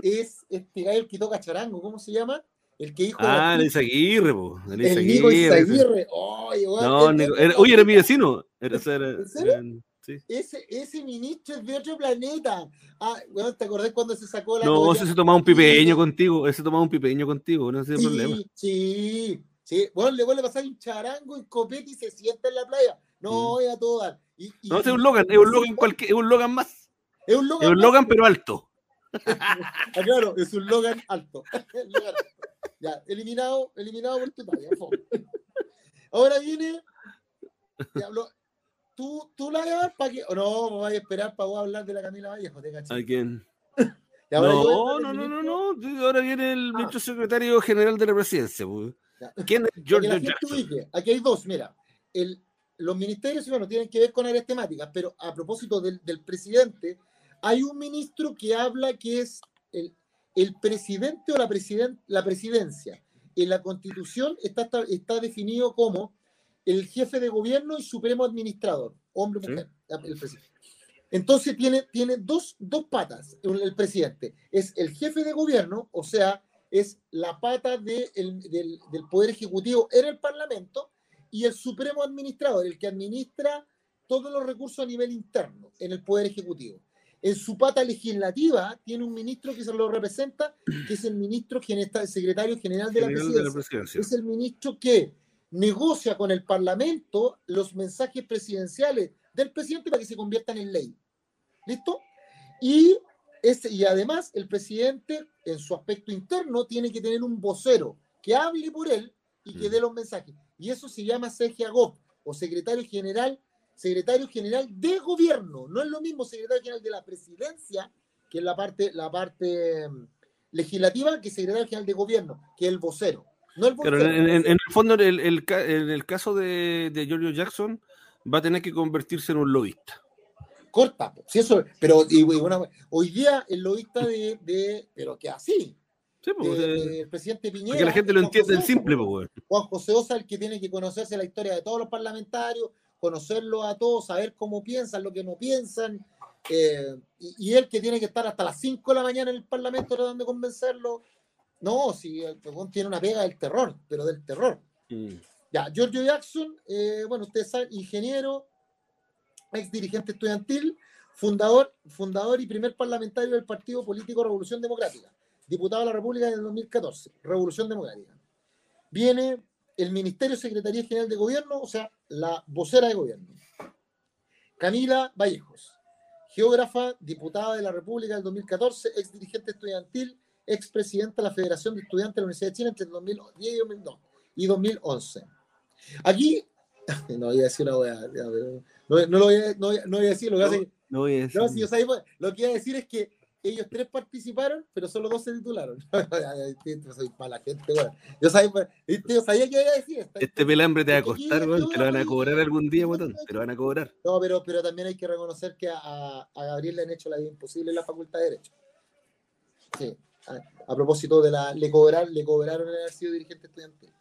Es este gallo que toca charango, ¿cómo se llama? El que dijo. Ah, Luis Aguirre, po. Luis el Nico Aguirre, weón, No, Nico- era- oye, era mi vecino. Era, era- ¿En serio? era- sí. ese, ese ministro es de otro planeta. Ah, weón, ¿te acordás cuando se sacó la. No, ese se tomaba un pipeño contigo. Ese tomaba un pipeño contigo, no sé Sí, problema. sí, sí. Bueno, le vuelve a pasar un charango en copete y se sienta en la playa. No, Mm. voy a todo. Y, y- No, ese es un Logan, es un Logan cualquier, es un Logan más. Es un Logan. Es un más. Logan, pero alto. *laughs* Claro, es un Logan alto. *laughs* Logan alto. Ya, eliminado, eliminado por tu talla. fome. Ahora viene. Diablo, ¿tú, tú la vas a para que.? O no, me vas a esperar para vos hablar de la Camila Vallejo, te caché. ¿A quién? *laughs* No, no, del no, no, no. Ahora viene el Ah. ministro secretario general de la presidencia. Ya. ¿Quién es George Jackson? Aquí hay dos, mira. El, los ministerios, bueno, tienen que ver con áreas temáticas, pero a propósito del, presidente, hay un ministro que habla que es el, el presidente o la, president, la presidencia. En la constitución está, está, definido como el jefe de gobierno y supremo administrador, hombre o mujer, el presidente. Entonces tiene, tiene dos, dos patas el presidente. Es el jefe de gobierno, o sea, es la pata del, del, Poder Ejecutivo en el Parlamento y el Supremo Administrador, el que administra todos los recursos a nivel interno en el Poder Ejecutivo. En su pata legislativa tiene un ministro que se lo representa, que es el ministro, el secretario general de, la, de la presidencia. Es el ministro que negocia con el Parlamento los mensajes presidenciales del presidente para que se conviertan en ley. ¿Listo? Y, este, y además el presidente en su aspecto interno tiene que tener un vocero que hable por él y que dé mm. los mensajes. Y eso se llama CGAGOP o secretario general, secretario general de gobierno. No es lo mismo secretario general de la presidencia, que es la parte, la parte mm, legislativa, que secretario general de gobierno, que es el vocero. No el vocero, en, el fondo, el, en el caso de, de Giorgio Jackson, va a tener que convertirse en un lobista corta. Si eso, pero hoy día el lobista de, de pero que así. Sí, pues, el presidente Piñera. Que la gente lo entiende en simple, pues, Juan José Osa, el que tiene que conocerse la historia de todos los parlamentarios, conocerlo a todos, saber cómo piensan, lo que no piensan, eh, y, y, él que tiene que estar hasta las 5 de la mañana en el Parlamento tratando de convencerlo. No, si el tiene una pega del terror, pero del terror. Mm. Ya, Giorgio Jackson, eh, bueno, usted es ingeniero, ex dirigente estudiantil, fundador, fundador y primer parlamentario del Partido Político Revolución Democrática, diputado de la República en el 2014, Revolución Democrática. Viene el Ministerio Secretaría General de Gobierno, o sea, la vocera de gobierno. Camila Vallejos, geógrafa, diputada de la República del 2014, ex dirigente estudiantil, ex presidenta de la Federación de Estudiantes de la Universidad de Chile entre 2010 y 2011. Aquí, *laughs* no voy a decir una weá, no, no, lo voy a, no, no voy a decir lo que hace. No voy a decir. No, si yo sabía, lo que iba a decir es que ellos tres participaron, pero solo dos se titularon. *laughs* Soy mala gente, güey. Yo sabía, yo sabía que iba a decir. Este pelambre te va a costar, güey. Te lo van a cobrar algún día, botón. Te lo van a cobrar. No, pero, pero también hay que reconocer que a, a Gabriel le han hecho la vida imposible en la Facultad de Derecho. Sí. A, a propósito de la. Le, cobrar, le cobraron el haber sido dirigente estudiantil.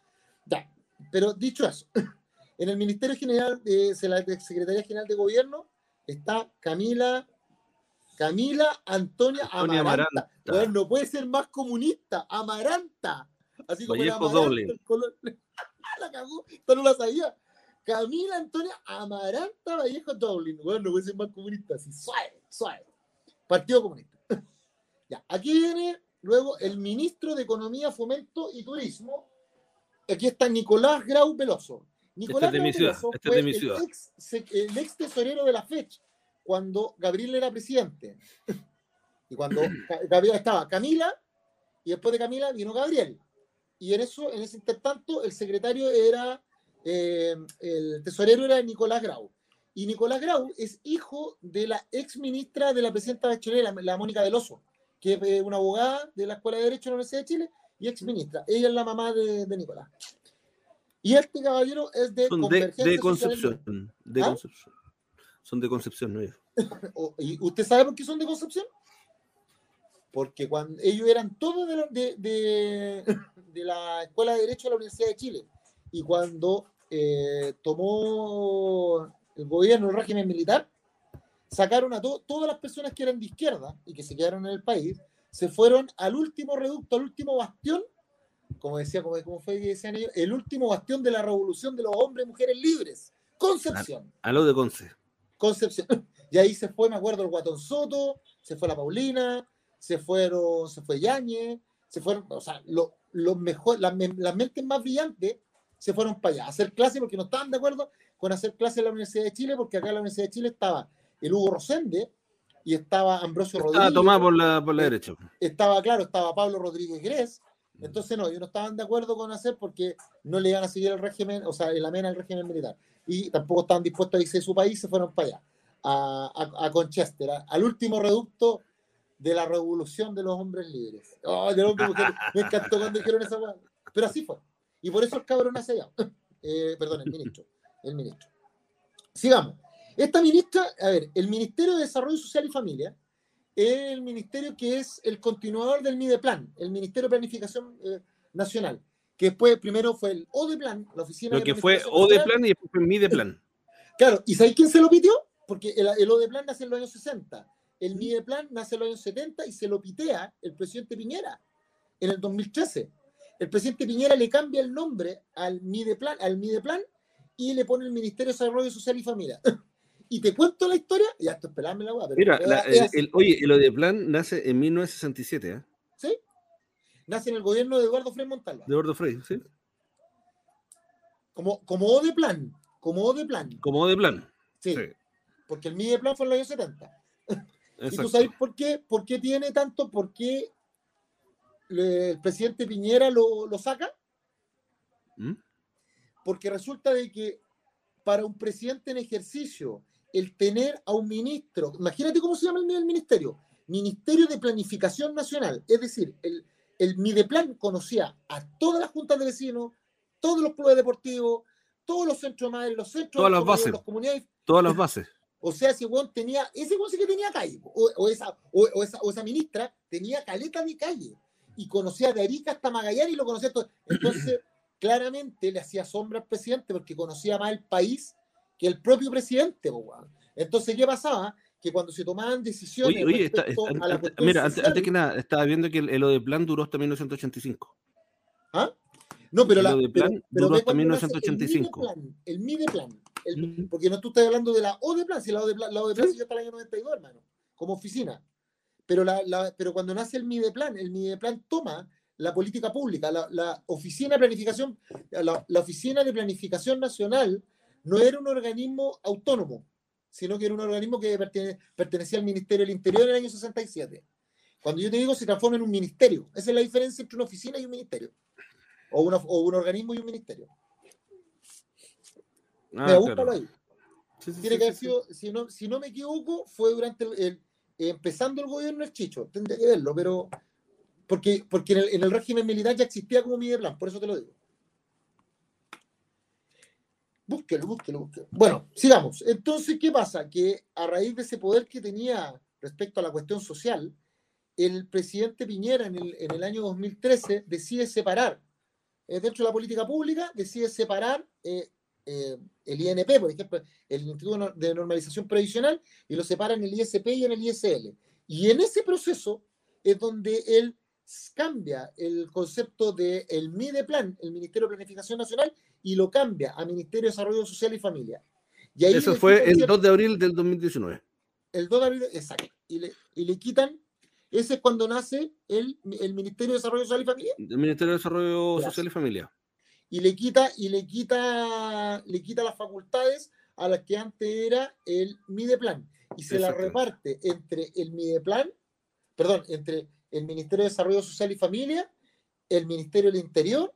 Ya. Pero dicho eso. *clears throat* En el Ministerio General de la Secretaría General de Gobierno está Camila Camila Antonia, Amaranta. Bueno, no puede ser más comunista, Amaranta. Así como Vallejo doble. *laughs* la cagó, esto no la sabía. Camila Antonia Amaranta Vallejo Dublin. Bueno, no puede ser más comunista, así suave, suave. Partido Comunista. *laughs* ya, aquí viene luego el ministro de Economía, Fomento y Turismo. Aquí está Nicolás Grau Veloso. Nicolás este fue el, ex, tesorero de la fecha cuando Gabriel era presidente. y cuando Gabriel estaba Camila, y después de Camila vino Gabriel. Y en eso, en ese intertanto, el secretario era, eh, el tesorero era Nicolás Grau. Y Nicolás Grau es hijo de la ex ministra de la presidenta de Chile, la, Mónica Veloso, que es una abogada de la Escuela de Derecho de la Universidad de Chile y ex ministra. Ella es la mamá de, de Nicolás. Y este caballero es de, de, Concepción. De ¿Ah? Concepción. Son de Concepción, ¿no? *coughs* ¿Y usted sabe por qué son de Concepción? Porque cuando ellos eran todos de, de, de, la Escuela de Derecho de la Universidad de Chile. Y cuando eh, tomó el gobierno, el régimen militar, sacaron a todas las personas que eran de izquierda y que se quedaron en el país, se fueron al último reducto, al último bastión como decía, como, como fue que decían ellos, el último bastión de la revolución de los hombres y mujeres libres. Concepción. A, lo de Conce. Concepción. *laughs* Y ahí se fue, me acuerdo, el Guatón Soto, se fue la Paulina, se fueron, se fue Yañez, se fueron, o sea, lo, mejor, las, las, mentes más brillantes se fueron para allá a hacer clases porque no estaban de acuerdo con hacer clases en la Universidad de Chile, porque acá en la Universidad de Chile estaba el Hugo Rosende y estaba Ambrosio Rodríguez. Estaba tomado por la, por la derecha. Estaba, claro, estaba Pablo Rodríguez Gres, entonces, no, ellos no estaban de acuerdo con hacer porque no le iban a seguir el régimen, o sea, el amén al régimen militar. Y tampoco estaban dispuestos a irse de su país, se fueron para allá, a, a, Conchester, al último reducto de la revolución de los hombres libres. Oh, me encantó cuando dijeron esa Pero así fue. Y por eso el cabrón hace allá. *laughs* Eh, perdón, el ministro. El ministro. sigamos. Esta ministra, a ver, el Ministerio de Desarrollo Social y Familia el ministerio que es el continuador del MIDEPLAN, el Ministerio de Planificación eh, Nacional, que después primero fue el ODEPLAN, la oficina Lo que fue ODEPLAN y después fue MIDEPLAN. *laughs* Claro, ¿y sabéis quién se lo pidió? Porque el, el ODEPLAN nace en los años 60, el MIDEPLAN nace en los años 70 y se lo pitea el presidente Piñera en el 2013. El presidente Piñera le cambia el nombre al MIDEPLAN, al MIDEPLAN y le pone el Ministerio de Desarrollo Social y Familia. *laughs* y te cuento la historia, ya esto esperame la weá. Mira, el, oye, el ODEPLAN nace en 1967, ¿eh? Sí. Nace en el gobierno de Eduardo Frei Montalva. De Eduardo Frei, sí. Como, como ODEPLAN. Como ODEPLAN. Como ODEPLAN. Sí. sí. Porque el MIDEPLAN fue en los años 70. *laughs* ¿Y tú sabes por qué? ¿Por qué tiene tanto? ¿Por qué el presidente Piñera lo, lo saca? ¿Mm? Porque resulta de que para un presidente en ejercicio, el tener a un ministro, imagínate cómo se llama el, ministerio, Ministerio de Planificación Nacional, es decir, el, el Mideplan conocía a todas las juntas de vecinos, todos los clubes deportivos, todos los centros de madre, los centros todas las bases, comunidades. Todas las bases. O sea, ese weón tenía, ese weón sí que tenía calle, o, esa, o, esa, o esa ministra tenía caleta de calle, y conocía de Arica hasta Magallanes y lo conocía todo. Entonces, *clears throat* claramente le hacía sombra al presidente porque conocía más el país que el propio presidente. Entonces, ¿qué pasaba? Que cuando se tomaban decisiones. Oye, mira, antes, que nada, estaba viendo que el, el plan duró hasta 1985. ¿Ah? No, pero el la. Plan duró hasta 1985. El MIDEPLAN. plan porque no tú estás hablando de la ODEPLAN, si la ODEPLAN, la ODEPLAN ¿Sí? hasta el año 92, hermano, como oficina. Pero, la, pero cuando nace el MIDEPLAN, el MIDEPLAN toma la política pública, la, oficina de planificación, la, oficina de planificación nacional no era un organismo autónomo, sino que era un organismo que pertenecía al Ministerio del Interior en el año 67. Cuando yo te digo se transforma en un ministerio, esa es la diferencia entre una oficina y un ministerio, o, o un organismo y un ministerio. Ah, me ahí. Tiene que haber sido, si no, si no me equivoco, fue durante el, empezando el gobierno del Chicho, tendría que verlo, pero porque, porque en, el, régimen militar ya existía como Plan, por eso te lo digo. Búsquelo, búsquelo, búsquelo. Bueno, sigamos. Entonces, ¿qué pasa? Que a raíz de ese poder que tenía respecto a la cuestión social, el presidente Piñera en el, en el año 2013 decide separar, eh, dentro de la política pública, decide separar eh, eh, el INP, por ejemplo, el Instituto de Normalización Previsional, y lo separa en el ISP y en el ISL. Y en ese proceso es donde él cambia el concepto del el MIDEPLAN, el Ministerio de Planificación Nacional, y lo cambia a Ministerio de Desarrollo Social y Familia. Y ahí Eso fue el 2 de abril del 2019. El 2 de abril, exacto. Y le, y le quitan, ese es cuando nace el, el, Ministerio de Desarrollo Social y Familia. El Ministerio de Desarrollo Social y Familia y le quita, y le quita, le quita las facultades a las que antes era el MIDEPLAN y se la reparte entre el MIDEPLAN, perdón, entre el Ministerio de Desarrollo Social y Familia, el Ministerio del Interior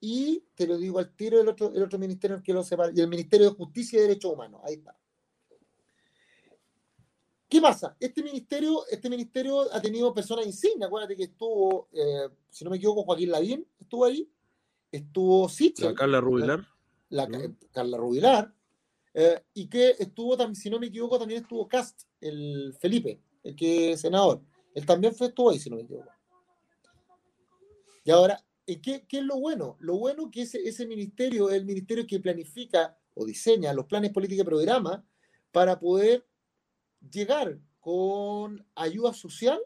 y, te lo digo al tiro, el otro, el otro ministerio que lo separa, y el Ministerio de Justicia y Derechos Humanos. Ahí está. ¿Qué pasa? Este ministerio, este ministerio ha tenido personas insignes. Acuérdate que estuvo, eh, si no me equivoco, Joaquín Lavín estuvo ahí estuvo Sichel. La Carla Rubilar. La, Carla Rubilar. Eh, y que estuvo, si no me equivoco, también estuvo Cast, el Felipe, el que es senador. Él también fue, estuvo ahí, si no me. Y ahora, ¿qué, es lo bueno? Lo bueno que ese, ese ministerio es el ministerio que planifica o diseña los planes políticos y programas para poder llegar con ayuda social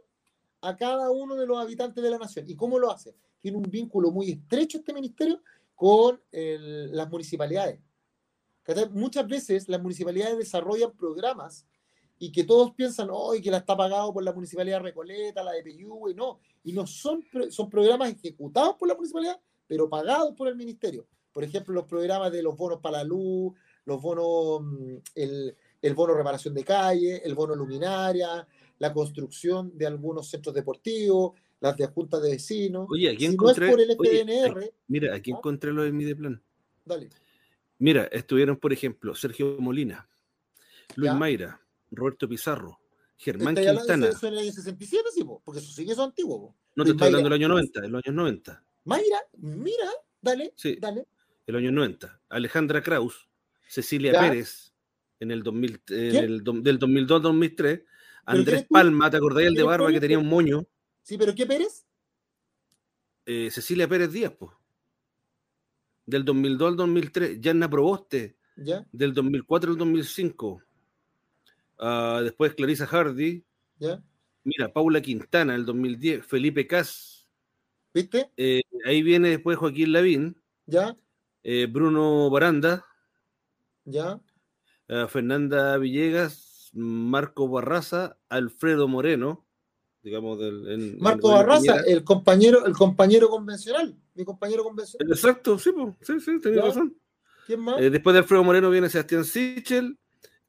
a cada uno de los habitantes de la nación. ¿Y cómo lo hace? tiene un vínculo muy estrecho este ministerio con las municipalidades. Muchas veces las municipalidades desarrollan programas y que todos piensan, hoy que la está pagado por la municipalidad de Recoleta, la de Peyú, y no. Y no son, son programas ejecutados por la municipalidad, pero pagados por el ministerio. Por ejemplo, los programas de los bonos para la luz, los bonos, mm, el, el bono reparación de calle, el bono luminaria, la construcción de algunos centros deportivos, las de juntas de vecinos. Oye, aquí si encontré. No es por el FDNR. mira, aquí ¿ah? encontré lo del Mideplan. Dale. Mira, estuvieron, por ejemplo, Sergio Molina, Luis Mayra, Roberto Pizarro, Germán Quintana. Eso en el año 67, sí, porque eso sigue eso antiguo. No te estoy hablando del año 90, de los años 90. Mayra, mira, dale, sí, dale. El año 90. Alejandra Kraus, Cecilia Pérez, en el, 2000, en el del 2002 2003. Andrés Palma, ¿te acordáis el de barba que tenía un moño? Sí, pero ¿qué Pérez? Eh, Cecilia Pérez Díaz, pues. Del 2002 al 2003. Yanna Proboste. ¿Ya? Del 2004 al 2005. Ah, después Clarisa Hardy. ¿Ya? Mira, Paula Quintana, del 2010. Felipe Cas. ¿Viste? Eh, ahí viene después Joaquín Lavín. ¿Ya? Eh, Bruno Baranda. ¿Ya? Ah, Fernanda Villegas. Marco Barraza. Alfredo Moreno digamos, del... Marco Barraza, el compañero, el compañero convencional, mi compañero convencional. Exacto, sí, sí, sí, tenía razón. ¿Quién más? Eh, después de Alfredo Moreno viene Sebastián Sichel,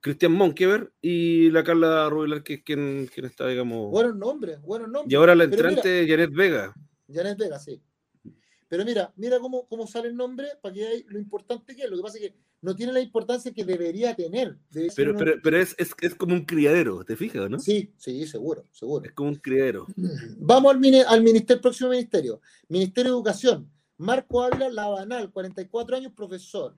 Cristian Monkever y la Carla Rubilar, que es quien, quien está, digamos... Buenos nombres, buenos nombres. Y ahora la entrante Janet Vega. Janet Vega, sí. Pero mira, mira cómo, cómo sale el nombre para que hay lo importante que es. Lo que pasa es que no tiene la importancia que debería tener. pero, pero, pero es, es, es, como un criadero, ¿te fijas, no? Sí, sí, seguro, seguro. Es como un criadero. *clears throat* Vamos al, al ministerio, próximo ministerio. Ministerio de Educación. Marco Ávila Labanal, 44 años, profesor.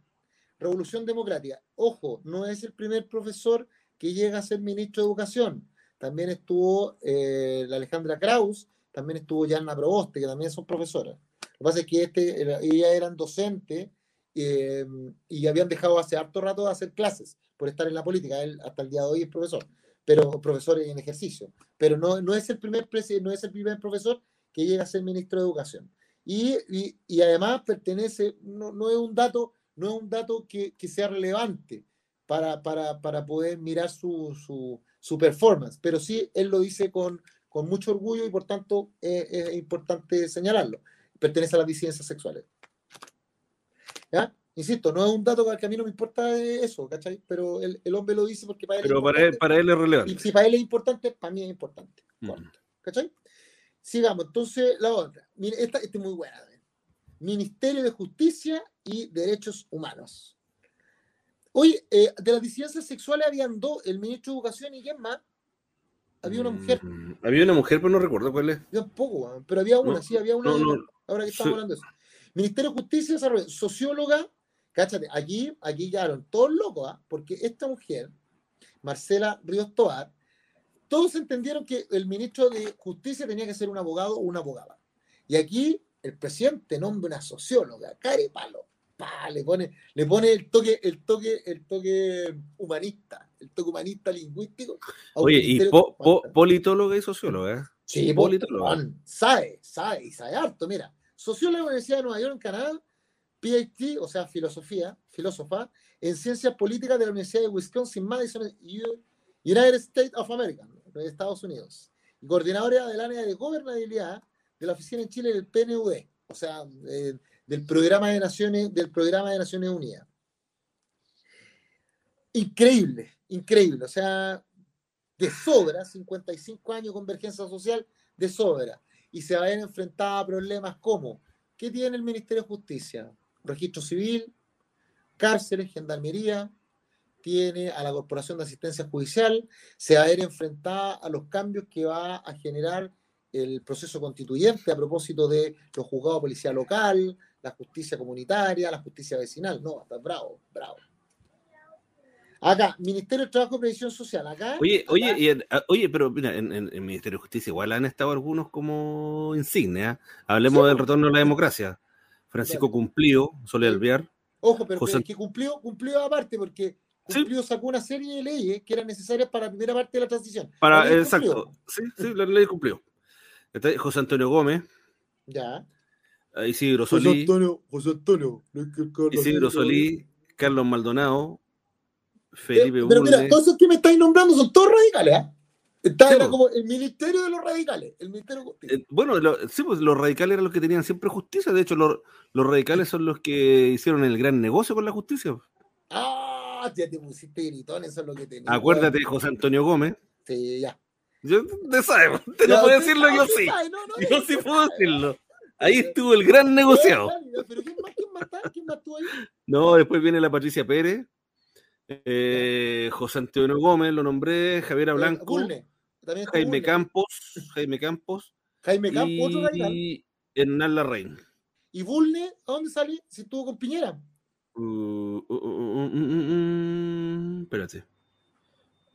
Revolución Democrática. Ojo, no es el primer profesor que llega a ser ministro de Educación. También estuvo eh, la Alejandra Kraus, también estuvo Yanna Proboste, que también son profesoras. Lo que pasa es que este, ellas eran docentes eh, y habían dejado hace harto rato de hacer clases por estar en la política. Él hasta el día de hoy es profesor, pero profesor en ejercicio. Pero no, no, es, el primer no es el primer profesor que llega a ser ministro de Educación. Y, y, y además pertenece, no, no, es un dato, no es un dato que, que sea relevante para, para, para poder mirar su, su, su, performance, pero sí él lo dice con, con mucho orgullo y por tanto es importante señalarlo. Pertenece a las disidencias sexuales. ¿Ya? Insisto, no es un dato que a mí no me importa eso, ¿cachai? Pero el, el hombre lo dice porque para él Pero para él, para él, es relevante. Y si para él es importante, para mí es importante. Mm. ¿Cachai? Sigamos. Entonces, la otra. Esta, esta es muy buena. Ministerio de Justicia y Derechos Humanos. Hoy, eh, de las disidencias sexuales habían dos, el ministro de Educación y quién más. Había una mujer. Mm, había una mujer, pero no recuerdo cuál es. Yo poco, pero había una, sí, había una. ahora que estamos hablando de eso. Ministerio de Justicia y Desarrollo, socióloga, cáchate, aquí, aquí quedaron todos locos, ¿ah? porque esta mujer, Marcela Ríos Toar, todos entendieron que el ministro de Justicia tenía que ser un abogado o una abogada. Y aquí el presidente nombra una socióloga, care palo, pa, le pone, le pone el toque, el toque, el toque humanista, el toque humanista lingüístico. Oye, y politóloga y socióloga. Sí, politóloga. Sabe, sabe, y sabe harto, mira socióloga de la Universidad de Nueva York en Canadá, PhD, o sea, filosofía, filósofa, en ciencias políticas de la Universidad de Wisconsin, Madison, United States of America, de Estados Unidos, coordinadora del área de gobernabilidad de la oficina en Chile del PNUD, o sea, del programa de Naciones, del programa de Naciones Unidas. Increíble, increíble, o sea, de sobra, 55 años de convergencia social, de sobra y se va a ver enfrentada a problemas como, ¿qué tiene el Ministerio de Justicia? Registro civil, cárceles, gendarmería, tiene a la Corporación de Asistencia Judicial, se va a ver enfrentada a los cambios que va a generar el proceso constituyente a propósito de los juzgados de policía local, la justicia comunitaria, la justicia vecinal. No, está bravo, bravo. Acá, Ministerio de Trabajo y Previsión Social. Acá. Oye, oye, ah, oye, pero mira, en, el Ministerio de Justicia igual han estado algunos como insignia. Hablemos del retorno a la democracia. Francisco Cumplió, Soledad Alvear. Ojo, pero que cumplió, cumplió aparte, porque cumplió sacó una serie de leyes que eran necesarias para la primera parte de la transición. Para, exacto. Sí, sí, la ley cumplió. José Antonio Gómez. Ya. Isidro Solí. José Antonio, José Antonio. Isidro Solí, Carlos Maldonado. Felipe Pero mira, todos esos que me estáis nombrando son todos radicales, ¿eh? Está, era como el ministerio de los radicales, el ministerio de justicia. Eh, bueno, sí, pues los radicales eran los que tenían siempre justicia. De hecho, los, los radicales son los que hicieron el gran negocio con la justicia. Ah, ya te pusiste gritón, eso es lo que tenía. Acuérdate de José Antonio Gómez. Sí, ya. Yo te sabes, te lo puedo decirlo, yo sí. yo sí puedo decirlo. Ahí estuvo el gran negociado. Pero ¿quién más, quién más está? ¿Quién más estuvo ahí? No, después viene la Patricia Pérez. Eh, José Antonio Gómez, lo nombré, Javier eh, Blanco, Jaime Campos, Jaime Campos, Jaime Campos, y Hernán Larraín. ¿Y Bulne? ¿A dónde sale? Si estuvo con Piñera. Uh, uh, uh, uh, espérate.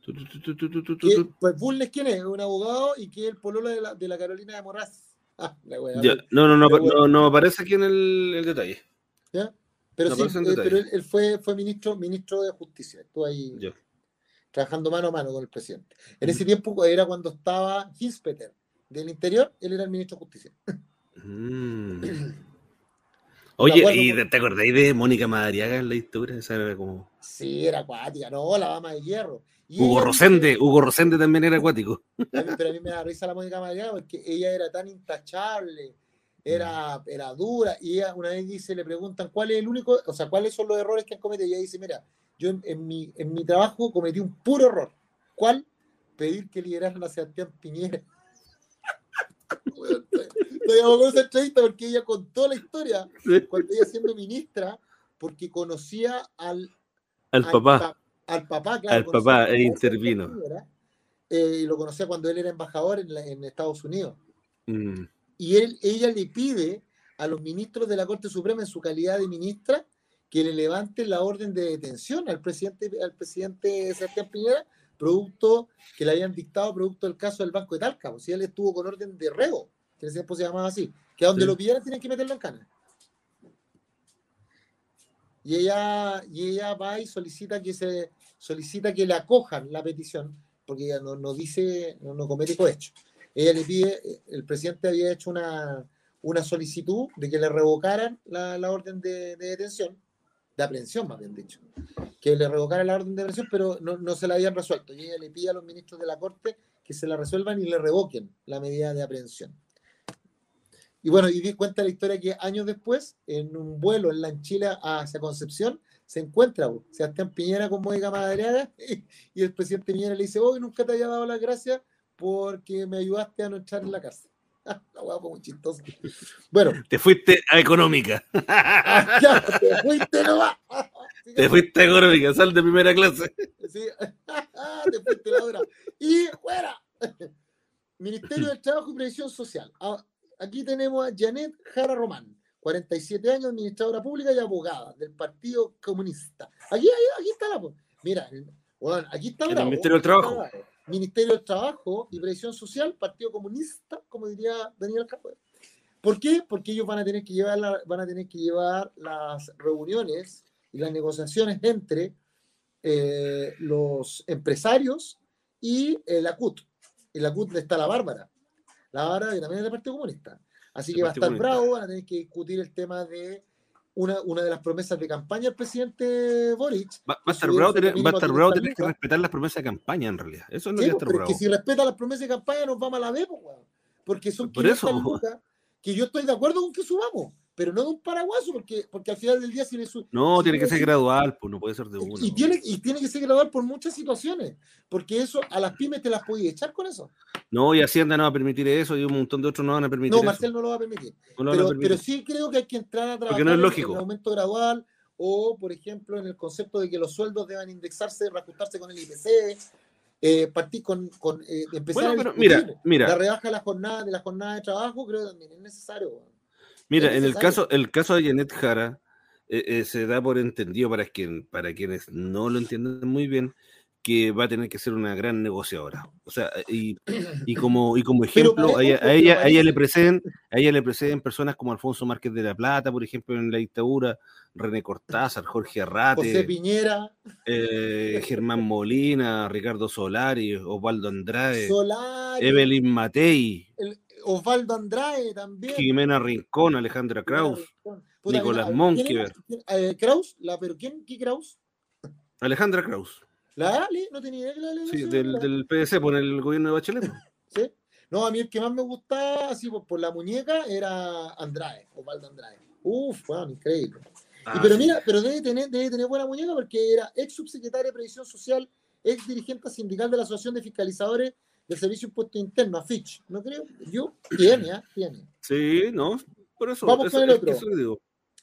Que, pues Bulnes, ¿quién es? Un abogado y que es el pololo de la, de la Carolina de Moraz. *laughs* Ah, la wea, Ya, No, no, no, no, no aparece aquí en el, el detalle. ¿ya? Pero No sí, eh, detalle. pero él, él fue, fue ministro, ministro de Justicia. Estuvo ahí Ya. trabajando mano a mano con el presidente. En ese tiempo era cuando estaba Hinspeter del Interior, él era el ministro de Justicia. Mm. *clears throat* Oye, acuerdo ¿y te acordáis de Mónica Madariaga en la historia? Esa era como. Sí, era acuática, no, la dama de hierro. Hugo ella Rosende, Hugo Rosende también era acuático. Pero a mí me da risa la Mónica Madariaga porque ella era tan intachable, era, era dura, y ella una vez dice, le preguntan cuál es el único, o sea, cuáles son los errores que han cometido, y ella dice, mira, yo en, en mi, en mi trabajo cometí un puro error. ¿Cuál? Pedir que lideraran a Sebastián Piñera. *laughs* Me acuerdo de esa entrevista porque ella contó la historia cuando ella siendo ministra, porque conocía al, Al papá. pa- al papá, claro. Al papá, de intervino. Eh, y lo conocía cuando él era embajador en, la- en Estados Unidos. Mm. Y él, ella le pide a los ministros de la Corte Suprema, en su calidad de ministra, que le levanten la orden de detención al presidente, al presidente Sebastián Piñera, producto que le habían dictado, producto del caso del Banco de Talca. O sea, él estuvo con orden de reo, que en ese tiempo se llamaba así, que a donde Sí. lo pillaran tienen que meterlo en cana. Y ella, y ella va y solicita que se solicita que le acojan la petición, porque ella no, no dice, no, no comete cohecho. Ella le pide, eh, el presidente había hecho una, una solicitud de que le revocaran la, la orden de, de detención, de aprehensión más bien dicho, que le revocaran la orden de detención, pero no, no se la habían resuelto. Y ella le pide a los ministros de la Corte que se la resuelvan y le revoquen la medida de aprehensión. Y bueno, y di cuenta la historia que años después, en un vuelo en Lanchila hacia Concepción, se encuentra bo, Sebastián Piñera con Mónica Madariaga y, *laughs* y el presidente Piñera le dice, oh, nunca te había dado las gracias porque me ayudaste a no echar en la casa. *laughs* la hueá fue muy chistosa. Bueno, Te fuiste a económica. *laughs* ah, ya, te fuiste nomás. Te fuiste a económica, sal de primera clase. Sí. te fuiste la hora. Y fuera. Ministerio del Trabajo y Previsión Social. Aquí tenemos a Janet Jara Román, 47 años, administradora pública y abogada del Partido Comunista. Aquí, aquí está la. Mira, bueno, aquí está En el bravo, Ministerio del Trabajo. bravo. Ministerio del Trabajo y Previsión Social, Partido Comunista, como diría Daniel Capoe. ¿Por qué? Porque ellos van a tener que llevar, la- van a tener que llevar las reuniones y las negociaciones entre eh, los empresarios y el ACUT. El ACUT está la Bárbara. La Bárbara que también es del Partido Comunista. Así que va a estar Comunista. bravo, van a tener que discutir el tema de una, una de las promesas de campaña del presidente Boric. Va, va a estar bravo tener, va a estar bravo 500 tener que respetar las promesas de campaña, en realidad. Eso es lo Sí, que pues, pero es que bravo. si respeta las promesas de campaña nos vamos a la B, pues. Porque son Por 500 eso, lucas que yo estoy de acuerdo con que subamos, pero no de un paraguaso, porque, porque al final del día si su- No, si tiene que ser gradual, pues no puede ser de uno. Y tiene, y tiene que ser gradual por muchas situaciones, porque eso a las pymes te las podías echar con eso. No, y Hacienda no va a permitir eso, y un montón de otros no van a permitir No, eso. Marcel no lo va a permitir. No a Pero, permitir. pero sí creo que hay que entrar a trabajar no es lógico. en el aumento gradual o, por ejemplo, en el concepto de que los sueldos deban indexarse, reajustarse con el IPC, eh, partir con, con eh, empezar Bueno, pero mira, mira. la rebaja de la jornada, de la jornada de trabajo, creo que también es necesario. Mira, en el caso, el caso de Janet Jara eh, eh, se da por entendido para, quien, para quienes no lo entienden muy bien que va a tener que ser una gran negociadora. O sea, y, y como, y como *laughs* ejemplo, a ella, a ella, a ella le preceden, a ella le preceden personas como Alfonso Márquez de la Plata, por ejemplo, en la dictadura, René Cortázar, Jorge José Arrate, Piñera, eh, Germán Molina, Ricardo Solari, Osvaldo Andrade, Solari, Evelyn Matei, el- Osvaldo Andrade también. Jimena Rincón, Alejandra Kraus, Puta, Nicolás mira, ¿quién Monkever. eh, Kraus, la, pero ¿quién? ¿Qué Kraus? Alejandra Kraus. ¿La Ale? No tenía idea que la Ale Sí, del, la- del PDC, por el gobierno de Bachelet. ¿no? *laughs* ¿Sí? No, a mí el que más me gustaba, así por, por la muñeca, era Andrade, Osvaldo Andrade. Uf, bueno, increíble. Y Ah, pero sí. mira, pero debe tener, debe tener buena muñeca porque era ex subsecretario de Previsión Social, ex dirigente sindical de la Asociación de Fiscalizadores del Servicio de Impuesto Interno, AFICH. ¿No creo? Yo, tiene, ¿ah? Tiene. Sí, no, por eso. Vamos eso, con el otro. eso digo.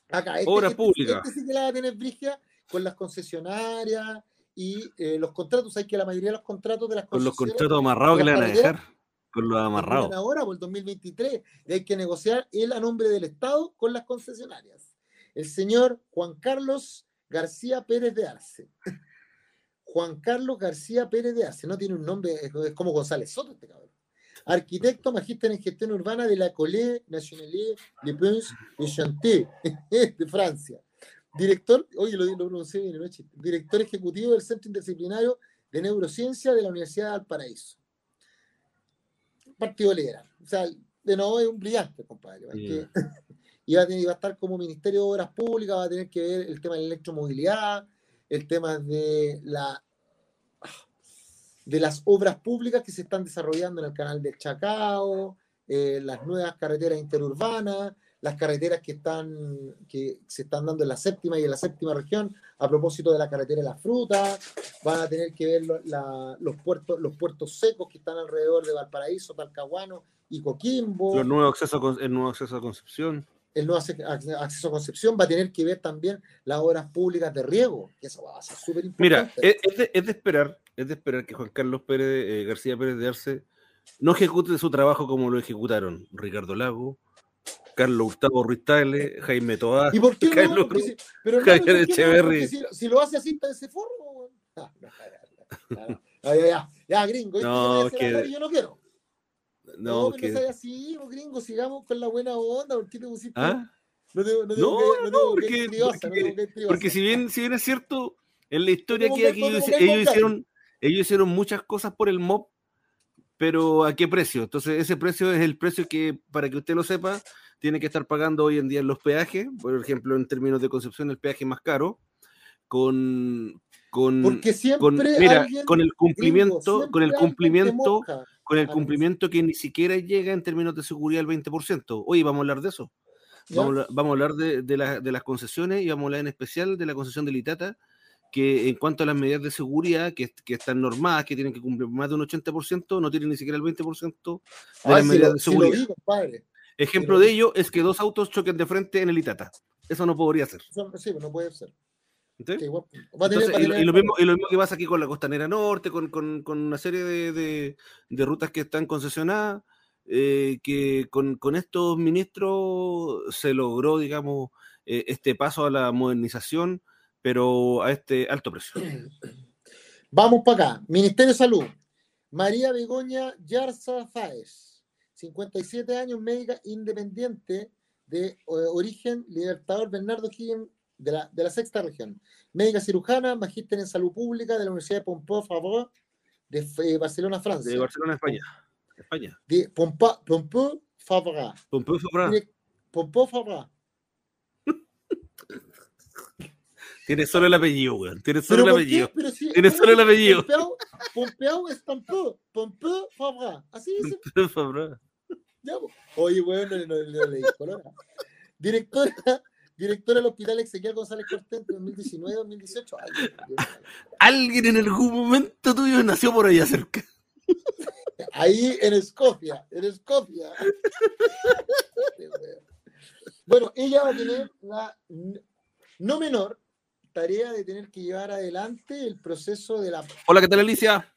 Acá, este, Obra este- pública. Este sí que la va a tener brigia con las concesionarias y eh, los contratos. Hay que la mayoría de los contratos de las Con los contratos amarrados que le van a dejar. Con los amarrados. ahora por el 2023 y hay que negociar él a nombre del Estado con las concesionarias. El señor Juan Carlos García Pérez de Arce. Juan Carlos García Pérez de Arce, no tiene un nombre, es como González Soto este cabrón. Arquitecto, magíster en gestión urbana de la École Nationale de Prince de Chanté, *laughs* de Francia. Director, oye, lo, lo pronuncié bien, ¿no? Director ejecutivo del Centro Interdisciplinario de Neurociencia de la Universidad de Valparaíso. Partido Liberal. O sea, de nuevo es un brillante, compadre. *laughs* y va a, tener, va a estar como Ministerio de Obras Públicas, va a tener que ver el tema de la electromovilidad, el tema de la de las obras públicas que se están desarrollando en el canal del Chacao, eh, las nuevas carreteras interurbanas, las carreteras que están que se están dando en la séptima y en la séptima región a propósito de la carretera de la fruta van a tener que ver los puertos los puertos secos que están alrededor de Valparaíso, Talcahuano y Coquimbo. Los nuevos acceso el nuevo acceso a Concepción. El nuevo acceso a Concepción va a tener que ver también las obras públicas de riego, que eso va a ser súper importante. Mira, es de, es de, esperar, es de esperar que Juan Carlos Pérez, eh, García Pérez de Arce no ejecute su trabajo como lo ejecutaron Ricardo Lago, Carlos Gustavo Ruiz Jaime Toá, ¿Y por qué Carlos no? si, pero Javier Echeverry. Si, si, lo hace así, está ese forro. Ah, ya, ya, ya, ya, gringo. No, que... yo no quiero. No, no que... no así, gringo, sigamos con la buena onda. ¿Por qué te pusiste? ¿Ah? No, te, no, no, que, no, porque, triosa, porque, no porque si bien, si bien es cierto, en la historia No queda que ellos, ellos hicieron, ellos hicieron muchas cosas por el MOB, pero ¿a qué precio? Entonces, ese precio es el precio que, para que usted lo sepa, tiene que estar pagando hoy en día los peajes, por ejemplo, en términos de Concepción, el peaje más caro, con, con, Porque siempre con, mira, alguien, con el cumplimiento, gringo, con el cumplimiento. Con el cumplimiento que ni siquiera llega en términos de seguridad al 20%. Oye, vamos a hablar de eso. Vamos, a, vamos a hablar de, de, la- de las concesiones y vamos a hablar en especial de la concesión de Litata, que en cuanto a las medidas de seguridad que, que están normadas, que tienen que cumplir más de un 80%, no tienen ni siquiera el 20% de Ah, las si medidas lo, de si seguridad. vi, compadre. Ejemplo lo de ello es que dos autos choquen de frente en el Itata. Eso no podría ser. Eso- Sí, no puede ser. Entonces, y, lo, tener- y lo mismo, y lo mismo que pasa aquí con la Costanera Norte, con, con- con una serie de, de- de rutas que están concesionadas, eh, que con, con estos ministros se logró, digamos, eh, este paso a la modernización, pero a este alto precio. *clears throat* Vamos para acá. Ministerio de Salud. María Begoña Yarza Fáez, 57 años, médica independiente de eh, origen Libertador Bernardo Higgins de la, de la sexta región. Médica cirujana, magíster en salud pública de la Universidad de Pompeu Fabra de eh, Barcelona, Francia. De Barcelona, España. España. De Pompa- Pompeu Fabra. Pompeu Fabra. Pompeu Fabra. *laughs* Tiene solo el apellido, weón. Tiene solo ¿Pero el apellido. Si- Tiene ¿cómo solo el apellido. Pompeu, Pompeu es Pompeu. Pompeu Fabra. Así dice. Pompeu Fabra. Ya. Oye, bueno, no, no, no color. Directora, directora del Hospital Ezequiel González Cortés entre 2019 y 2018. Ay, Dios mío. Alguien en algún momento tuyo nació por allá cerca. Ahí en Escocia, en Escocia. Bueno, ella va a tener la no menor tarea de tener que llevar adelante el proceso de la Hola, ¿qué tal, Alicia?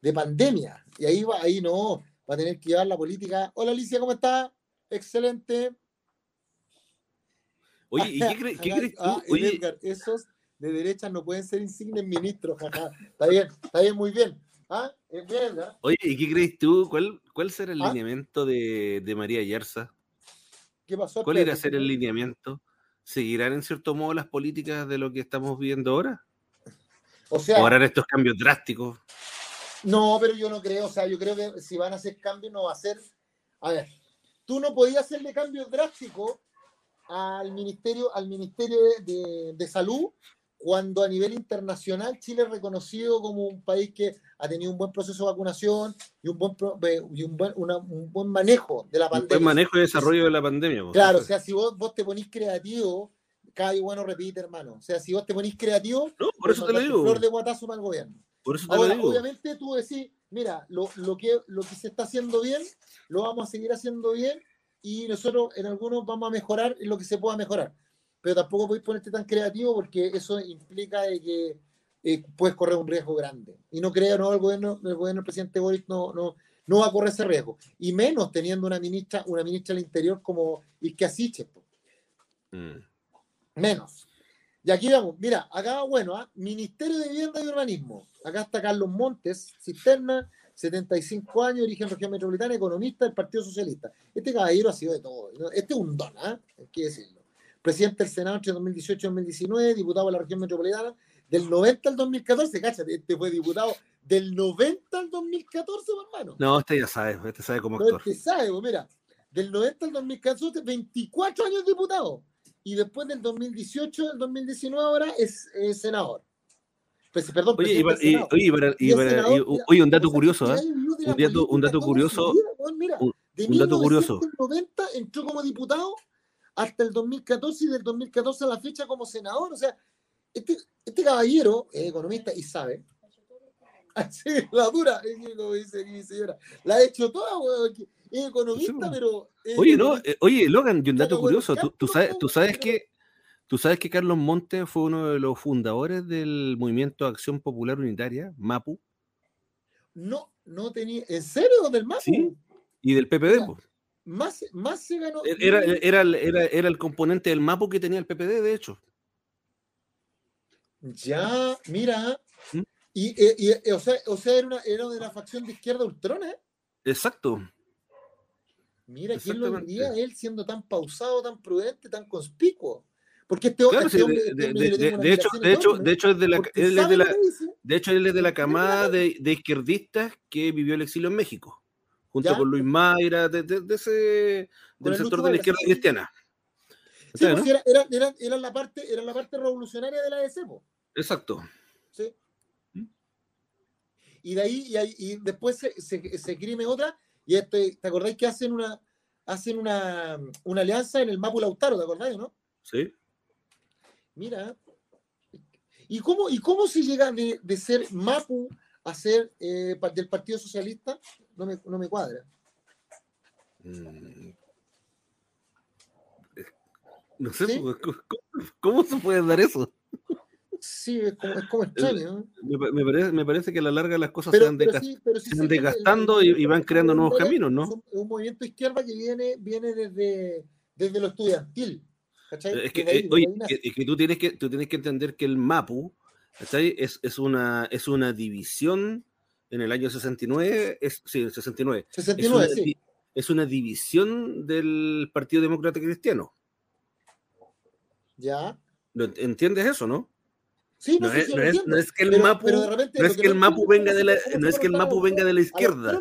de pandemia. Y ahí va, ahí no, va a tener que llevar la política. Hola Alicia, ¿cómo está? Excelente. Oye, ¿y qué, *laughs* cre- qué Ajá, crees tú? ah, Oye, Edgar, esos de derecha no pueden ser insignes ministros, jaja. Está bien, está bien, muy bien. ¿Ah? Es bien, ¿ah? Oye, ¿y qué crees tú? ¿Cuál, cuál será el ¿Ah? lineamiento de, de María Yerza? ¿Qué pasó? ¿Cuál irá a ser el lineamiento? ¿Seguirán en cierto modo las políticas de lo que estamos viendo ahora? O sea, ¿O harán estos cambios drásticos? no, pero yo no creo. O sea, yo creo que si van a hacer cambios, no va a ser. A ver, tú no podías hacerle cambios drásticos al ministerio, al ministerio de, de- de salud cuando a nivel internacional Chile es reconocido como un país que ha tenido un buen proceso de vacunación y un buen, pro- eh, y un buen, una- un buen manejo de la Un pandemia. buen manejo y desarrollo de la pandemia. po. Claro, o sea, si vos, vos te ponís creativo, cada bueno repite, hermano. O sea, si vos te ponís creativo, No, por eso te lo digo. flor de guatazo para el gobierno. Por eso te Ahora, lo digo. obviamente tú decís, mira, lo, lo que, lo que se está haciendo bien, lo vamos a seguir haciendo bien y nosotros en algunos vamos a mejorar en lo que se pueda mejorar. Pero tampoco podéis ponerte tan creativo porque eso implica de que eh, puedes correr un riesgo grande. Y no creo, no, el gobierno, el gobierno del presidente Boric no, no, no va a correr ese riesgo. Y menos teniendo una ministra, una ministra del Interior como Isque Asiche. po. Mm. Menos. Y aquí vamos, mira, acá, bueno, ¿ah? Ministerio de Vivienda y Urbanismo. Acá está Carlos Montes, cisterna, 75 años, origen región metropolitana, economista del Partido Socialista. Este caballero ha sido de todo. ¿no? Este es un don, ¿ah? Hay que decirlo. Presidente del Senado entre 2018 y 2019, diputado de la región metropolitana, del 90 al 2014, cáchate, este fue diputado del 90 al 2014, hermano. No, este ya sabe, este sabe cómo No, actuar. este sabe, pues, mira, del 90 al 2014, 24 años diputado. Y después del 2018 al 2019 ahora es eh, senador. Pues, perdón, Oye, y, para- y- oye, y para- y Y es para- senador, y- mira, oye, un dato curioso, ¿eh? Un dato- un dato curioso. su vida, weón, mira, Un- de un dato curioso. 1990 entró como diputado hasta el 2014 y del 2014 a la fecha como senador. O sea, este, este caballero es economista y sabe. *laughs* Así, la dura, como dice mi señora. La ha hecho toda, weón. Es economista, Sí, pero. es Oye, no, economista. eh, oye, Logan, y un dato bueno, curioso, tú, sabes, tú sabes que tú sabes que Carlos Montes fue uno de los fundadores del movimiento Acción Popular Unitaria, MAPU, No, no tenía. ¿En serio? ¿Del MAPU? Sí. y del PPD. Po. Más, más se ganó. Era, era, era, era el componente del MAPU que tenía el PPD, de hecho. Ya, mira. ¿Mm? Y, eh, y, eh, o sea, o sea era, una, era de la facción de izquierda ultrona. ¿eh? Exacto. Mira, ¿quién lo diría él siendo tan pausado, tan prudente, tan conspicuo? Porque este, Claro, este sí, hombre, de, este hecho, de hecho, enorme, de hecho es de la, porque él es de la, de hecho él es de la camada de, de izquierdistas que vivió el exilio en México, junto ¿Ya? con Luis Mayra, de, ese del el sector de la izquierda sí. cristiana. Sí, ¿Cachai, pues, era, era, era, era la parte, era la parte revolucionaria de la DC, po, Exacto. ¿sí? ¿Mm? Y de ahí, y, ahí- y después se, se, se crime otra, y este, ¿te acordáis que hacen una hacen una, una alianza en el Mapu Lautaro, ¿te acordáis, no? Sí. Mira. ¿Y cómo, y cómo se llega de, de ser Mapu a ser eh, del Partido Socialista? No me, no me cuadra. Mm. No sé, ¿Sí? pues, ¿cómo, cómo- se puede dar eso? Sí, es como, es como extraño. ¿no? Me, pa- me parece, me parece que a la larga las cosas Pero, se van pero desgast- sí, pero sí se sé van que el- el- desgastando y- van creando nuevos caminos, ¿no? Es un, es un movimiento izquierda que viene, viene desde, desde lo estudiantil. ¿Cachai? Es que, ahí- eh, oye, es que tú, tienes que tú tienes que entender que el MAPU ¿cachai? Es, es, una, es una división en el año 69, es, sí, el 69. Es 69, una, sí. es una división del Partido Demócrata Cristiano. Ya. ¿Lo ent- ¿Entiendes eso, no? Sí, No es, no es- entiendo. no es que el Pero- MAPU, pero de repente no es que el MAPU venga de la, no es que el MAPU venga de la izquierda.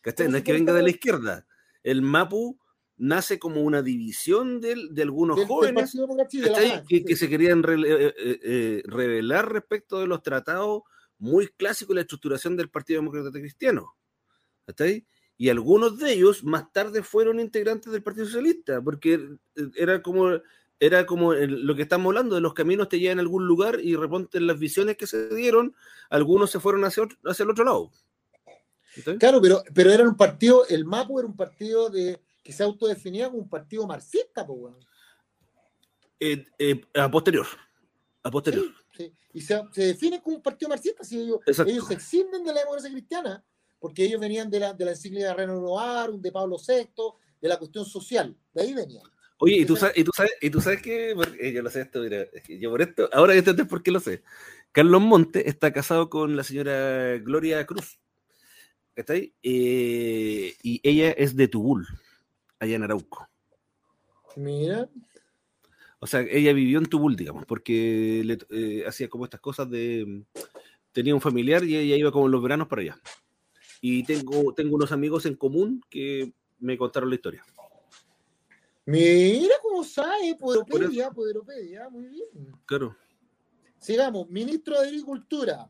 ¿cachai? ¿Cómo No es que venga de la izquierda. El MAPU nace como una división del- de algunos Del- del jóvenes de ¿cachai? Francia, que, sí. que se querían re- eh, eh, eh, revelar respecto de los tratados muy clásicos de la estructuración del Partido Demócrata Cristiano. ¿cachai? Y algunos de ellos más tarde fueron integrantes del Partido Socialista, porque eh, era como, era como lo que estamos hablando, de los caminos te llevan a algún lugar y de repente en las visiones que se dieron, algunos se fueron hacia, otro- hacia el otro lado. Claro, pero, pero era un partido, el MAPU era un partido de que se autodefinía como un partido marxista, pues, weón. Eh, eh, a posterior. A posterior. Sí, sí. Y se, se define como un partido marxista. Si ellos, ellos se extienden de la democracia cristiana, porque ellos venían de la, de la encíclica de Renovar, de Pablo VI, de la cuestión social. De ahí venían. Oye, y tú sabes, y tú sabes, y tú sabes que, porque, eh, yo lo sé esto, mira, yo por esto, ahora entiendes por qué lo sé. Carlos Monte está casado con la señora Gloria Cruz. ¿Está ahí? Eh, y ella es de Tubul, allá en Arauco. Mira, O sea, ella vivió en Tubul, digamos, porque le, eh, hacía como estas cosas de. Tenía un familiar y ella iba como en los veranos para allá. Y tengo, tengo unos amigos en común que me contaron la historia. mira cómo sabe, Poderopedia, Poderopedia, muy bien. Claro. Sigamos, ministro de Agricultura,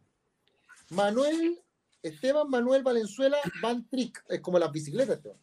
Manuel, Esteban Manuel Valenzuela Van Trick, es como las bicicletas. esto.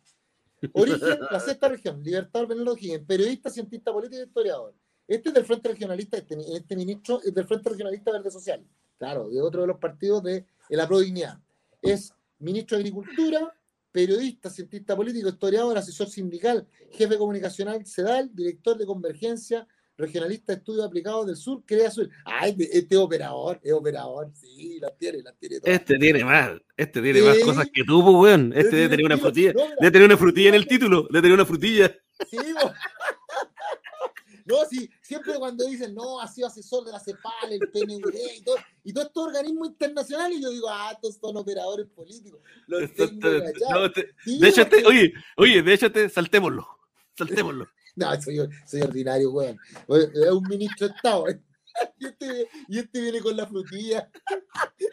Origen, la sexta región, Libertad Benelo periodista, cientista político y historiador. Este es del Frente Regionalista, este, este ministro es del Frente Regionalista Verde Social, claro, de otro de los partidos de la Pro Dignidad. Es ministro de Agricultura, periodista, cientista político, historiador, asesor sindical, jefe comunicacional CEDAL, director de Convergencia, regionalista de estudios aplicados del sur, crea sur. Ay, este es operador, es operador, sí, las tiene, las tiene todas. Este tiene más, este tiene Sí. más cosas que tú, pues, weón. Este debe tener una frutilla. No, Debe tener una frutilla en el título. Debe tener una frutilla. Sí. *laughs* No, sí, siempre cuando dicen, no, ha sido asesor de la CEPAL, el PNUD y todo, y todo estos organismos internacionales, yo digo, ah, estos son operadores políticos. Los tengo no, te, sí, de hecho, te, oye, oye, de hecho, te, saltémoslo, saltémoslo. No, soy, soy ordinario, weón. Es un ministro de Estado, ¿eh? *laughs* Y este, y este, viene con la frutilla. *laughs*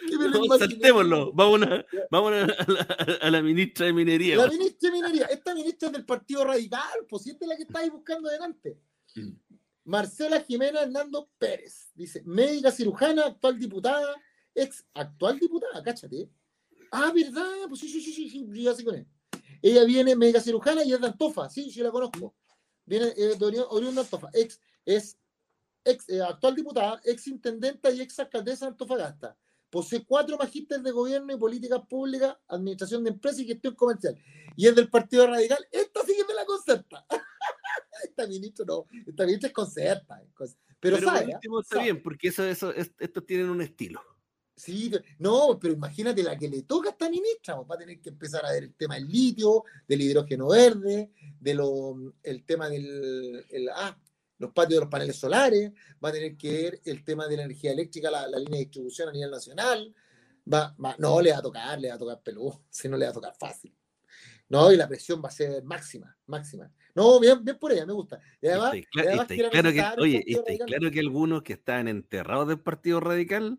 No, saltémoslo. Vamos, a, vamos a, la, a, la, ministra de Minería. La ministra de Minería. Esta ministra es del Partido Radical, pues si esta es la que estáis buscando adelante. Mm. Marcela Jimena Hernando Pérez. Dice, médica cirujana, actual diputada, ex actual diputada, cáchate. Ah, ¿verdad? Pues sí, sí, sí, sí, sí, yo así con él. Ella viene médica cirujana y es de Antofa, sí, sí la conozco. Viene eh, de Orión Antofa, ex, es ex, eh, actual diputada, ex intendenta y ex alcaldesa de Antofagasta. Posee cuatro magísteres de gobierno y políticas públicas, administración de empresas y gestión comercial. Y es del Partido Radical. Esta sí que me la concerta. *laughs* esta ministra no, esta ministra es concerta. Pero, pero sabe, está bien, porque eso, eso, estos tienen un estilo. Sí, no, pero imagínate la que le toca a esta ministra, pues, va a tener que empezar a ver el tema del litio, del hidrógeno verde, de lo, el tema del el, ah, los patios de los paneles solares, va a tener que ver el tema de la energía eléctrica, la, línea de distribución a nivel nacional. Va, no, le va a tocar, le va a tocar peludo, *laughs* si no le va a tocar fácil. No, y la presión va a ser máxima, máxima. No, bien, bien por ella, me gusta. Y además, claro, que, oye, claro que algunos que están enterrados del Partido Radical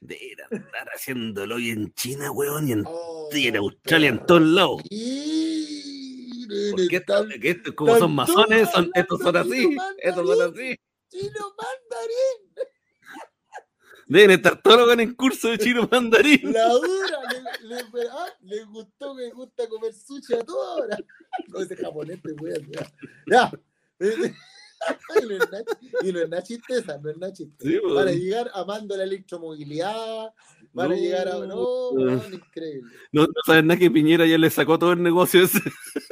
de estar haciéndolo hoy en China, weón, y en, oh, Australia, en todos lados. Porque esto, como son masones, son, estos son así. Estos son así. Chino mandarín. Deben estar todos en curso de chino mandarín. La dura, le, le, ah, le gustó que gusta comer sushi a toda hora. No, ese japonés te voy a Ya. *laughs* y no es nada chisteza, no es nada chiste. Para llegar amando la electromovilidad, van a llegar a. No, no, increíble. No, no saben nada que Piñera ya le sacó todo el negocio ese.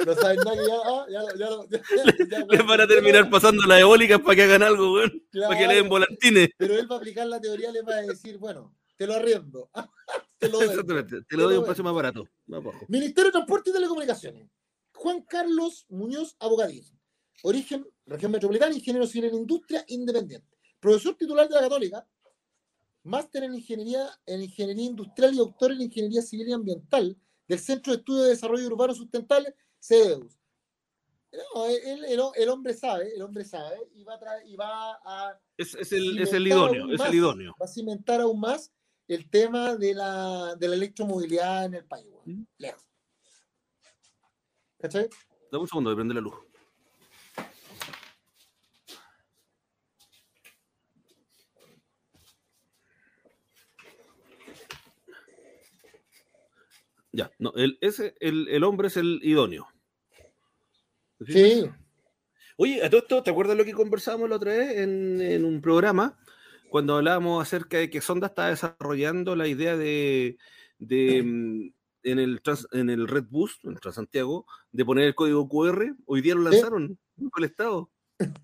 No saben nada que ya. Ah, ya, ya, ya, ya van a terminar pasando las eólicas para que hagan algo, para que le den volantines. Pero él va a aplicar la teoría, le va a decir, bueno, te lo arriendo. *laughs* te lo doy. Exactamente, te lo doy un precio más barato. Ministerio de Transporte y Telecomunicaciones. Juan Carlos Muñoz Abogadí. Origen, región metropolitana, ingeniero civil en industria, independiente. Profesor titular de la Católica, máster en ingeniería, en ingeniería industrial y doctor en ingeniería civil y ambiental del Centro de Estudio de Desarrollo Urbano Sustentable, CEDEUS. el, hombre sabe, el hombre sabe, y va a, y va a es, el, es, el, idóneo, es el idóneo. Va a cimentar aún más el tema de la, de la electromovilidad en el país. ¿Mm? Lejos. ¿Cachai? Dame un segundo, de prende la luz. Ya, no, el, ese, el, el hombre es el idóneo. Sí. Oye, a todo esto, ¿te acuerdas lo que conversábamos la otra vez en, en un programa? Cuando hablábamos acerca de que Sonda está desarrollando la idea de, de mm, en, el en el Red Bus, en Transantiago, de poner el código QR. Hoy día lo lanzaron ¿Sí? el Estado.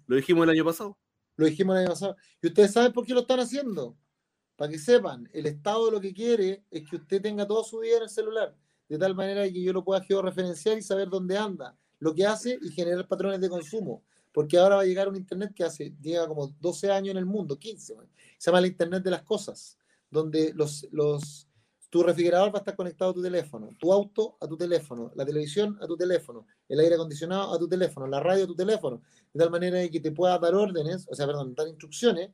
Lo dijimos el año pasado. Lo dijimos el año pasado. ¿Y ustedes saben por qué lo están haciendo? Para que sepan, el Estado lo que quiere es que usted tenga toda su vida en el celular de tal manera que yo lo pueda georreferenciar y saber dónde anda, lo que hace y generar patrones de consumo. Porque ahora va a llegar un Internet que hace, llega como 12 años en el mundo, 15, se llama el Internet de las cosas, donde los, los, tu refrigerador va a estar conectado a tu teléfono, tu auto a tu teléfono, la televisión a tu teléfono, el aire acondicionado a tu teléfono, la radio a tu teléfono, de tal manera que te pueda dar órdenes, o sea, perdón, dar instrucciones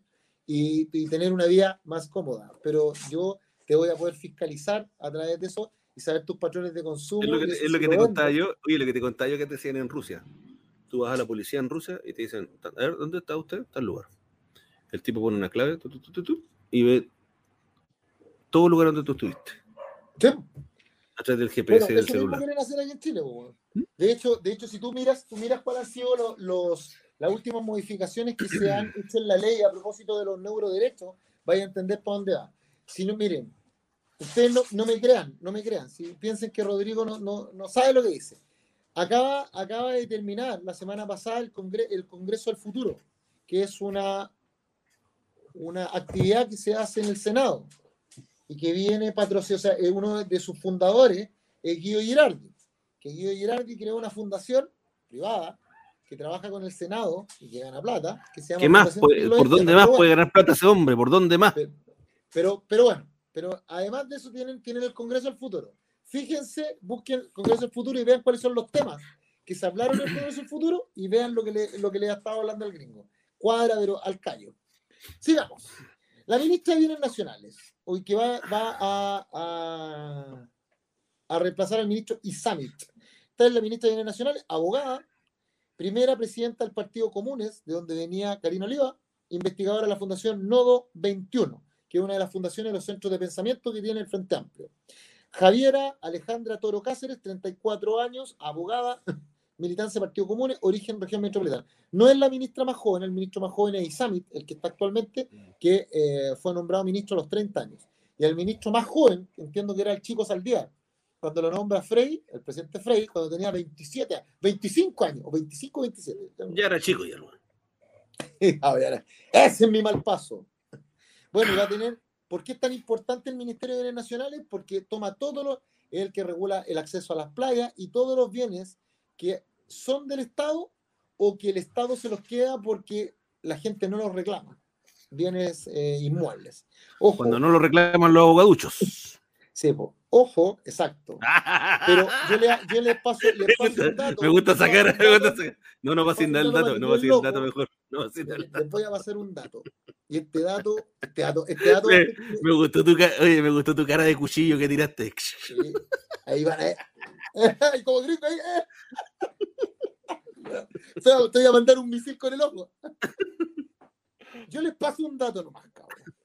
y, y tener una vida más cómoda. Pero yo te voy a poder fiscalizar a través de eso y saber tus patrones de consumo. Es lo que, es lo que te contaba yo, oye, lo que te contaba yo que te decían en Rusia. Tú vas a la policía en Rusia y te dicen, a ver, ¿dónde está usted? Está el lugar. El tipo pone una clave tu, tu, tu, y ve todo el lugar donde tú estuviste. ¿Sí? A través del GPS bueno, del celular. quieren hacer ahí en Chile, ¿Mm? de, hecho, de hecho, si tú miras, tú miras cuáles han sido los, los, las últimas modificaciones que se han *clears throat* hecho en la ley a propósito de los neuroderechos, vaya a entender para dónde va. Si no, miren, Ustedes no, no, me crean, no me crean. Si piensen que Rodrigo no, no, no sabe lo que dice. Acaba, acaba de terminar la semana pasada el, congre el Congreso del Futuro, que es una, una actividad que se hace en el Senado y que viene patrocinado, sea, uno de sus fundadores es Guido Girardi, que Guido Girardi creó una fundación privada que trabaja con el Senado y que gana plata, que se llama ¿Qué más? Siglo ¿Por XX, dónde pero más bueno, puede ganar plata ese hombre? ¿Por dónde más? Pe- Pero, pero bueno, pero además de eso tienen, tienen el Congreso del Futuro. Fíjense, busquen el Congreso del Futuro y vean cuáles son los temas que se hablaron en el Congreso del Futuro y vean lo que le, lo que le ha estado hablando al gringo. Cuadra, pero al callo. Sigamos. La ministra de Bienes Nacionales, hoy que va, va a, a, a reemplazar al ministro Isamit. Esta es la ministra de Bienes Nacionales, abogada, primera presidenta del Partido Comunes, de donde venía Karina Oliva, investigadora de la Fundación Nodo 21, que es una de las fundaciones de los centros de pensamiento que tiene el Frente Amplio. Javiera Alejandra Toro Cáceres, 34 años, abogada, militancia Partido Comunes, origen región metropolitana. No es la ministra más joven, el ministro más joven es Isamit, el que está actualmente, que eh, fue nombrado ministro a los 30 años. Y el ministro más joven, entiendo que era el chico Saldívar, cuando lo nombra Frey, el presidente Frey, cuando tenía 27, años, 25 años, o 25 o 27. Ya era chico ya, hermano. *laughs* Ese es mi mal paso. Bueno, y va a tener. ¿Por qué es tan importante el Ministerio de Bienes Nacionales? Porque toma todo lo. Es el que regula el acceso a las playas y todos los bienes que son del Estado o que el Estado se los queda porque la gente no los reclama. Bienes eh, inmuebles. Ojo, Cuando no lo reclaman los abogaduchos. Sí, po. ojo, exacto. Pero yo le, yo le paso, le *laughs* me, paso un dato. me gusta sacar, un me gusta dato, sacar- No, no va sin dar el dato, dato no va sin el dato mejor. No va sin dar el Les dato. voy a pasar un dato. Y este dato, este dato, este dato. *laughs* Me, me gustó tu oye, me gustó tu cara de cuchillo que tiraste. Sí, ahí van. Y *laughs* como gringo ahí. eh. O sea, te voy a mandar un misil con el ojo. Yo les paso un dato nomás, cabrón.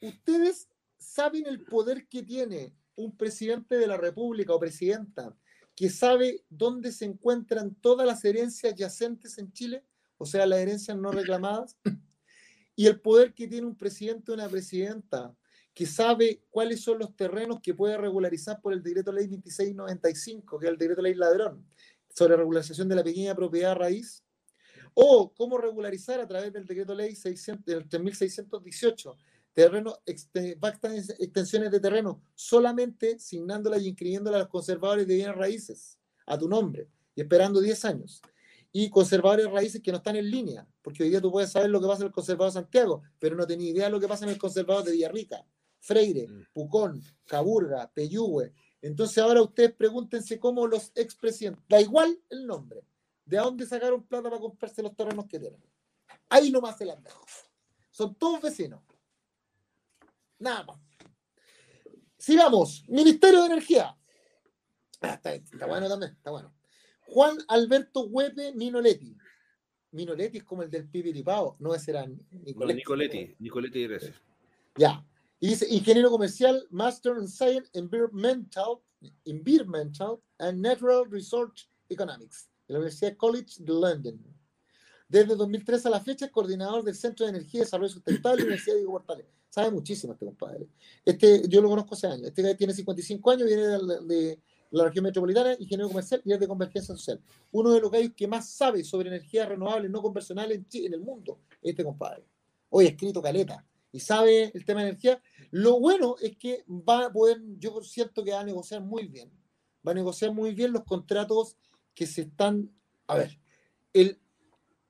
Ustedes saben el poder que tiene un presidente de la República o presidenta que sabe dónde se encuentran todas las herencias yacentes en Chile, o sea, las herencias no reclamadas, y el poder que tiene un presidente o una presidenta que sabe cuáles son los terrenos que puede regularizar por el decreto ley 2695, que es el decreto ley ladrón, sobre regularización de la pequeña propiedad raíz, o cómo regularizar a través del decreto ley 600, del 3618 terrenos, exte- vastas extensiones de terreno, solamente asignándolas y inscribiéndolas a los conservadores de bienes raíces a tu nombre y esperando 10 años. Y conservadores de raíces que no están en línea, porque hoy día tú puedes saber lo que pasa en el conservador de Santiago, pero no tenés idea de lo que pasa en el conservador de Villarrica, Freire, Mm. Pucón, Caburga, Peyúgue. Entonces ahora ustedes pregúntense cómo los expresidentes, da igual el nombre, de dónde sacaron plata para comprarse los terrenos que tienen. Ahí nomás se las dejo. Son todos vecinos. Nada más. Sigamos. Ministerio de Energía. Ah, está, está bueno también, está bueno. Juan Alberto Huepe Minoletti. Minoletti es como el del Pipiripao, no ese era No, Nicoletti. Nicoletti, Nicoletti era ese. Ya. Y dice ingeniero comercial, Master in Science Environmental, Environmental and Natural Resource Economics de la Universidad College de London. Desde 2003 a la fecha es coordinador del Centro de Energía y Desarrollo Sustentable de la Universidad de Diego Portales. Sabe muchísimo este compadre. Este, yo lo conozco hace años. Este tiene 55 años, viene de, la- región metropolitana, ingeniero comercial y es de convergencia social. Uno de los gallos que más sabe sobre energías renovables no convencionales en el mundo, este compadre. Hoy ha escrito caleta y sabe el tema de energía. Lo bueno es que va a poder, yo siento que va a negociar muy bien. Va a negociar muy bien los contratos que se están. A ver, el,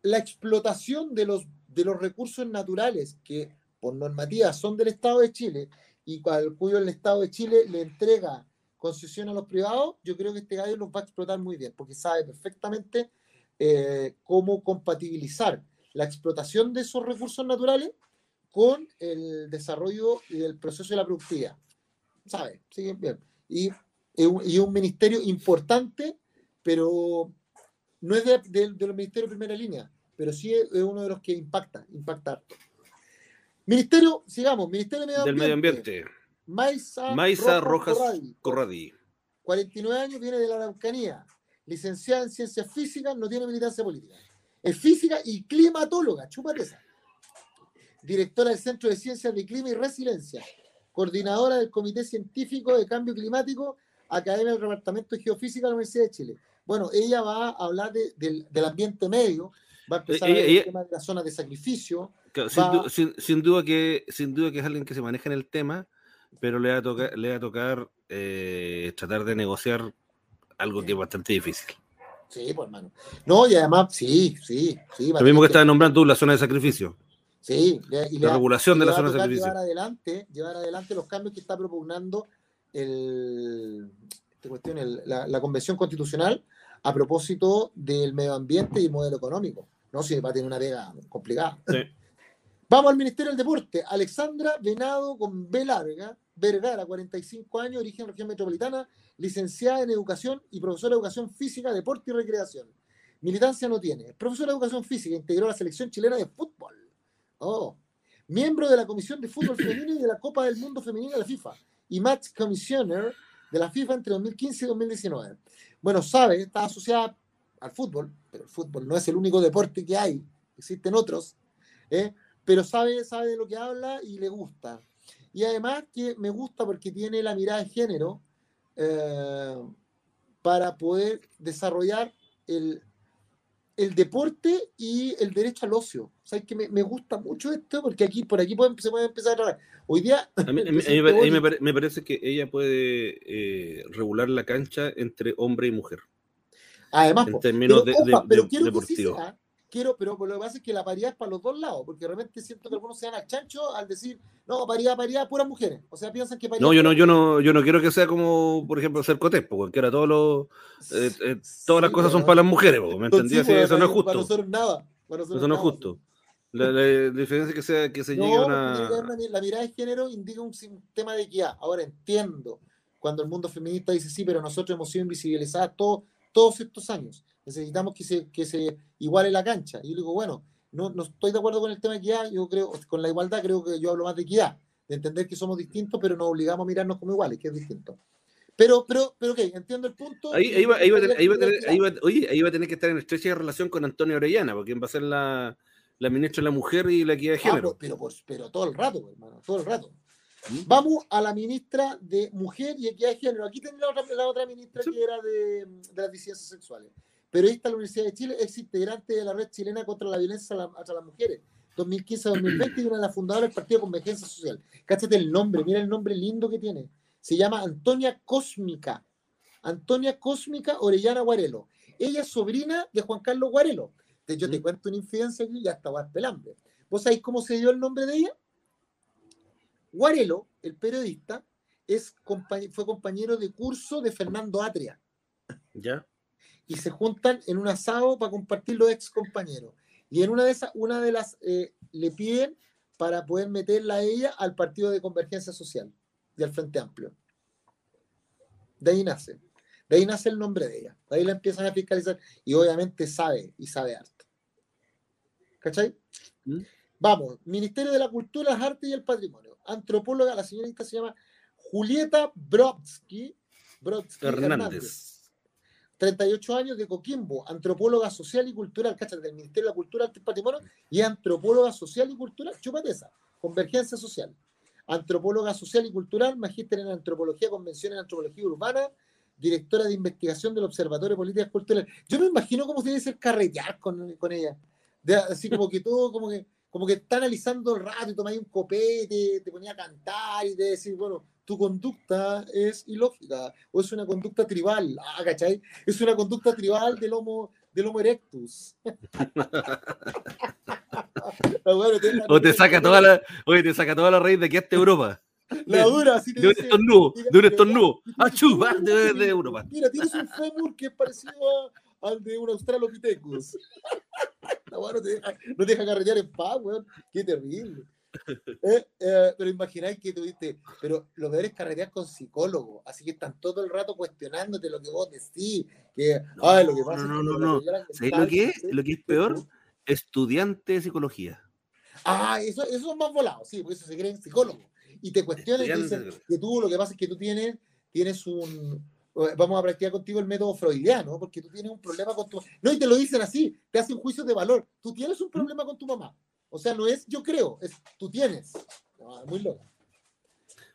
la explotación de los, de los recursos naturales que por normativa son del Estado de Chile y al cuyo el Estado de Chile le entrega concesión a los privados, yo creo que este gallo los va a explotar muy bien, porque sabe perfectamente eh, cómo compatibilizar la explotación de esos recursos naturales con el desarrollo y el proceso de la productividad. ¿Sabe? Sí, bien. Y, y un, ministerio importante, pero no es de, de- de los ministerios de primera línea, pero sí es uno de los que impacta, impacta harto. Ministerio, sigamos, Ministerio de Medio Del medio Ambiente. Maiza, Maiza Rojas Corradi. Corradi. 49 años, viene de la Araucanía, licenciada en ciencias físicas, no tiene militancia política. Es física y climatóloga, chúpate esa. Directora del Centro de Ciencias de Clima y Resiliencia, coordinadora del Comité Científico de Cambio Climático, Academia del Departamento de Geofísica de la Universidad de Chile. Bueno, ella va a hablar de- del, del ambiente medio, va a empezar Ella- a ver ella- el tema de las zonas de sacrificio. Claro, sin, Va- du- sin- sin duda que, sin duda que es alguien que se maneja en el tema, pero le va a tocar, le va a tocar eh, tratar de negociar algo que es bastante difícil. Sí, pues hermano. No, y además, sí, sí, sí. Lo mismo que estabas nombrando tú, la zona de sacrificio. Sí, y la regulación de la zona de sacrificio. Llevar adelante, llevar adelante los cambios que está propugnando el, cuestión, la, Convención Constitucional a propósito del medio ambiente y el modelo económico. No, si va a tener una vega complicada. Vamos al Ministerio del Deporte. Alexandra Venado con B larga, Vergara, 45 años, origen región metropolitana, licenciada en Educación y profesora de Educación Física, Deporte y Recreación. Militancia no tiene. Profesora de Educación Física, integró la selección chilena de fútbol. Oh. Miembro de la Comisión de Fútbol Femenino y de la Copa del Mundo Femenino de la FIFA. Y Match Commissioner de la FIFA entre 2015 y 2019. Bueno, sabe, está asociada al fútbol, pero el fútbol no es el único deporte que hay, existen otros, ¿eh? Pero sabe, sabe de lo que habla y le gusta. Y además que me gusta porque tiene la mirada de género eh, para poder desarrollar el, el, deporte y el derecho al ocio. O sea, que me, me, gusta mucho esto porque aquí por aquí se puede empezar a. Hoy día... A mí, me, parece que ella puede eh, regular la cancha entre hombre y mujer. Además, en términos de, pero deportivos quiero, pero lo que pasa es que la paridad es para los dos lados, porque realmente siento que algunos se dan al chancho al decir, no, paridad, paridad, puras mujeres. O sea, piensan que paridad. No, yo no, yo no, yo no quiero que sea como, por ejemplo, ser cotepo, porque era todos los, eh, eh, todas las cosas son para las mujeres, ¿me entendías? Sí, eso no es justo. Para nosotros nada. eso no es justo. La, diferencia es que, sea, que se llegue a una... La mirada de género indica un tema de equidad. Ahora entiendo cuando el mundo feminista dice, sí, pero nosotros hemos sido invisibilizadas todos, todos estos años necesitamos que se, que se iguale la cancha. Y yo digo, bueno, no, no estoy de acuerdo con el tema de equidad, yo creo, con la igualdad creo que yo hablo más de equidad, de entender que somos distintos, pero nos obligamos a mirarnos como iguales, que es distinto. Pero, pero, pero, ok, entiendo el punto. Ahí, ahí, va, ahí, va, ahí, va, ahí, va, oye, ahí va a tener que estar en estrecha relación con Antonio Orellana, porque va a ser la, la ministra de la Mujer y la Equidad de ah, Género. pero, pero, pero, todo el rato, hermano, todo el rato. ¿Mm? Vamos a la ministra de Mujer y Equidad de Género. Aquí tenemos la otra, la otra ministra que era de, de las disidencias sexuales periodista de la Universidad de Chile, ex integrante de la red chilena contra la violencia contra las mujeres, 2015-2020, y una de las fundadoras del Partido Convergencia Social. Cáchate el nombre, mira el nombre lindo que tiene. Se llama Antonia Cósmica. Antonia Cósmica Orellana Guarelo. Ella es sobrina de Juan Carlos Guarelo. Yo te mm. cuento una infidencia aquí, ya estaba pelambre. ¿Vos sabéis cómo se dio el nombre de ella? Guarelo, el periodista, es, fue compañero de curso de Fernando Atria. ¿Ya? Y se juntan en un asado para compartir los ex compañeros. Y en una de esas, una de las eh, le piden para poder meterla a ella al partido de convergencia social y al Frente Amplio. De ahí nace. De ahí nace el nombre de ella. De ahí la empiezan a fiscalizar y obviamente sabe y sabe harto. ¿Cachai? ¿Mm? Vamos, Ministerio de la Cultura, las Artes y el Patrimonio. Antropóloga, la señorita se llama Julieta Brodsky, Brodsky Hernández. 38 años de Coquimbo, antropóloga social y cultural, ¿cachai? Del Ministerio de la Cultura, Arte y Patrimonio, y antropóloga social y cultural, chupateza, convergencia social. Antropóloga social y cultural, magíster en antropología, convención en antropología urbana, directora de investigación del Observatorio de Políticas Culturales. Yo me imagino cómo se debe ser carretear con, con ella. así como que todo, como que, como que está analizando el rato y tomáis un copete, te ponía a cantar y te decir, bueno, tu conducta es ilógica o es una conducta tribal. Ah, ¿cachai? Es una conducta tribal del Homo, del homo erectus. *laughs* Ah, o te saca toda la, oye, te saca toda la raíz de que esta Europa. La dura, así te de un estornudo, de un estornudo. ¡Achú! De, de Europa. Mira, tienes un fémur que es parecido al de un Australopithecus. *laughs* no, te deja, no te deja carretear en paz, weón. Qué terrible. Eh, eh, pero imagináis que tuviste, pero lo peor es carretear con psicólogo, así que están todo el rato cuestionándote lo que vos decís, que, no, lo que pasa no, no, no, ¿Sabes lo que es? Lo que es peor, estudiante de psicología. Ah, eso, eso son más volados, sí, porque eso se creen psicólogos. Y te cuestionan y dicen que tú lo que pasa es que tú tienes, tienes un, vamos a practicar contigo el método freudiano, porque tú tienes un problema con tu... No, y te lo dicen así, te hacen juicio de valor. Tú tienes un ¿Mm? problema con tu mamá. O sea, no es yo creo, es tú tienes. muy loco.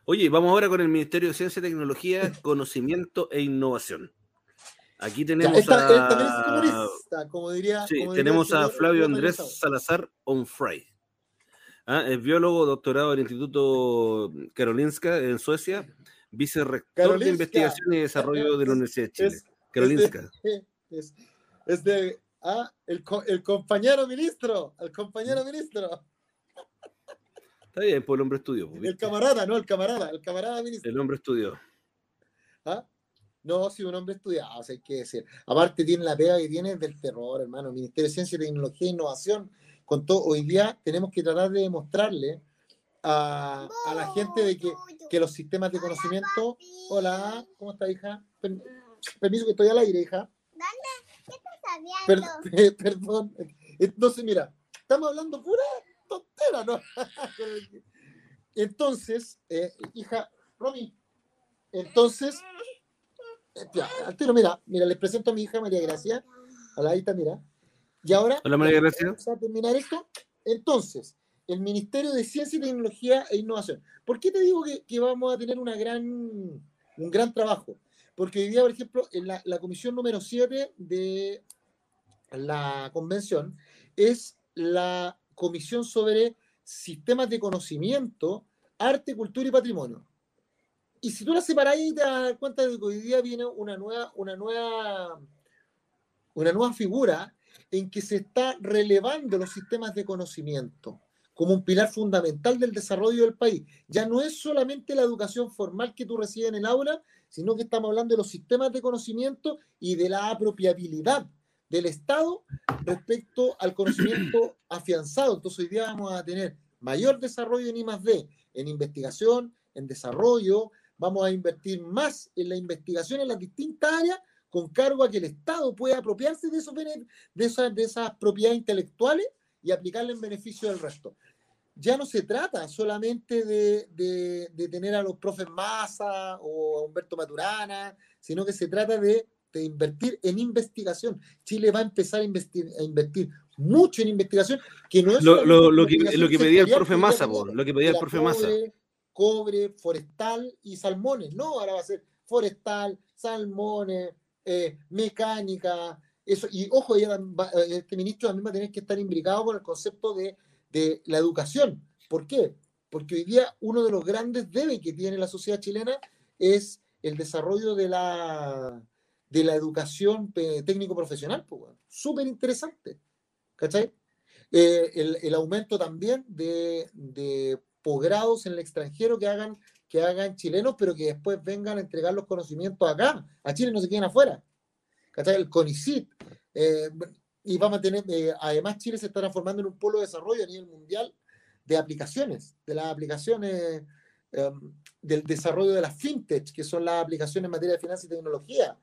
Oye, vamos ahora con el Ministerio de Ciencia y Tecnología, *laughs* Conocimiento e Innovación. Aquí tenemos a... como diría, sí, tenemos a Flavio Andrés Salazar Onfray. ¿Ah? Es biólogo, doctorado del Instituto Karolinska en Suecia, vicerrector de Investigación y Desarrollo de la Universidad de Chile. Karolinska. Es de ah, el, el compañero ministro, el compañero ministro. Está bien, pues el hombre estudió. Pues, el camarada, no, el camarada, el camarada ministro. El hombre estudió. ¿Ah? No, si un hombre estudiado, hay que decir. Aparte tiene la pega que tiene del terror, hermano. Ministerio de Ciencia, Tecnología e Innovación. Con todo, hoy día tenemos que tratar de demostrarle a, la gente de que, que, los sistemas de conocimiento. Hola, ¿cómo está, hija? Permiso que estoy al aire, hija. ¿Dónde? ¿Qué estás hablando? perdón. Entonces, mira, estamos hablando pura tontera, ¿no? *laughs* entonces, eh, hija, Romy, entonces, eh, al tiro, mira, mira, les presento a mi hija María Gracia. Hola, ahí está, mira. Y ahora, Hola, María Gracia. Vamos a terminar esto. Entonces, el Ministerio de Ciencia y Tecnología e Innovación. ¿Por qué te digo que, vamos a tener una gran, un gran trabajo? Porque hoy día, por ejemplo, en la, la comisión número 7 de la convención es la comisión sobre sistemas de conocimiento, arte, cultura y patrimonio. Y si tú la separas y te das cuenta de que hoy día viene una nueva, una nueva, una nueva figura en que se está relevando los sistemas de conocimiento como un pilar fundamental del desarrollo del país. Ya no es solamente la educación formal que tú recibes en el aula, sino que estamos hablando de los sistemas de conocimiento y de la apropiabilidad del Estado respecto al conocimiento *clears throat* afianzado. Entonces hoy día vamos a tener mayor desarrollo en I+D, en investigación, en desarrollo, vamos a invertir más en la investigación en las distintas áreas con cargo a que el Estado pueda apropiarse de, esos, de, esas, de esas propiedades intelectuales y aplicarle en beneficio del resto. Ya no se trata solamente de, de tener a los profes Massa o a Humberto Maturana, sino que se trata de de invertir en investigación. Chile va a empezar a invertir, a invertir mucho en investigación, que no es lo, lo, que, lo que pedía el profe Massa, lo que pedía el profe Massa. Cobre, forestal y salmones. No, ahora va a ser forestal, salmones, eh, mecánica. Eso, y ojo, este ministro también va a tener que estar imbricado con el concepto de, de la educación. ¿Por qué? Porque hoy día uno de los grandes debes que tiene la sociedad chilena es el desarrollo de la, de la educación técnico-profesional, pues, súper interesante, ¿cachai? Eh, el, aumento también de, de, posgrados en el extranjero que hagan, que hagan chilenos, pero que después vengan a entregar los conocimientos acá, a Chile no se queden afuera, ¿cachai? El CONICIT, eh, y vamos a tener, eh, además Chile se está transformando en un polo de desarrollo a nivel mundial de aplicaciones, de las aplicaciones em, del desarrollo de las fintech, que son las aplicaciones en materia de finanzas y tecnología,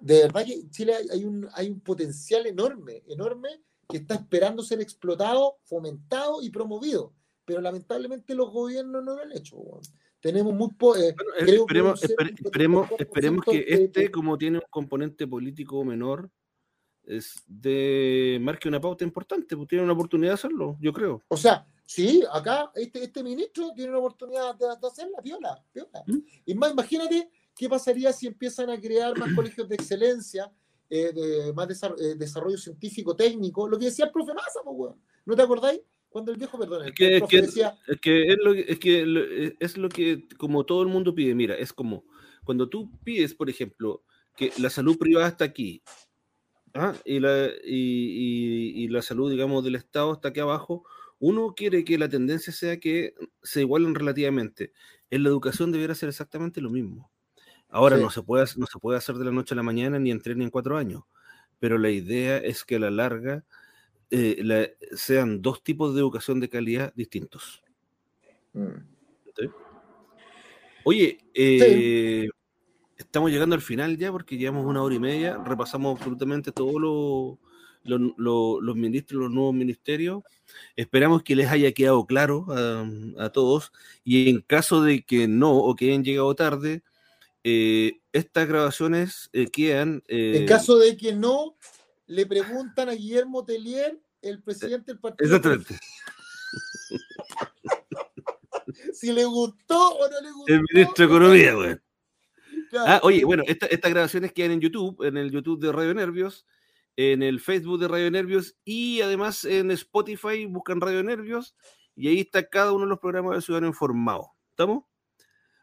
de verdad que Chile hay un, hay un potencial enorme, enorme, que está esperando ser explotado, fomentado y promovido. Pero lamentablemente los gobiernos no lo han hecho. Tenemos muy eh, esperemos, esperemos, esperemos que este, como tiene un componente político menor, es de marque una pauta importante, pues tiene una oportunidad de hacerlo, yo creo. O sea, sí, acá este, este ministro tiene una oportunidad de, hacerla, piola, piola. ¿Mm? Y más, imagínate ¿Qué pasaría si empiezan a crear más *clears throat* colegios de excelencia, eh, de más eh, desarrollo científico, técnico? Lo que decía el profe Massa, ¿no te acordáis? Cuando el viejo, perdón, es que, es, que, es, que es, lo, es que eh, es lo que como todo el mundo pide, mira, es como cuando tú pides, por ejemplo, que la salud privada está aquí, ¿ah? y, la, y, y, la salud, digamos, del Estado está aquí abajo, uno quiere que la tendencia sea que se igualen relativamente. En la educación debiera ser exactamente lo mismo. Ahora no, se puede, no se puede hacer de la noche a la mañana ni en tres ni en cuatro años, pero la idea es que a la larga eh, sean dos tipos de educación de calidad distintos. Mm. Oye, eh, estamos llegando al final ya porque llevamos una hora y media, repasamos absolutamente todos los ministros, los nuevos ministerios. Esperamos que les haya quedado claro a, a, todos y en caso de que no o que hayan llegado tarde, eh, estas grabaciones eh, quedan... en eh, caso de que no, le preguntan a Guillermo Tellier, el presidente del partido. Exactamente. *laughs* si le gustó o no le gustó. El ministro de Economía, güey. Ah, oye, bueno, estas grabaciones quedan en YouTube, en el YouTube de Radio Nervios, en el Facebook de Radio Nervios y además en Spotify buscan Radio Nervios y ahí está cada uno de los programas de Ciudadano Informado. ¿Estamos?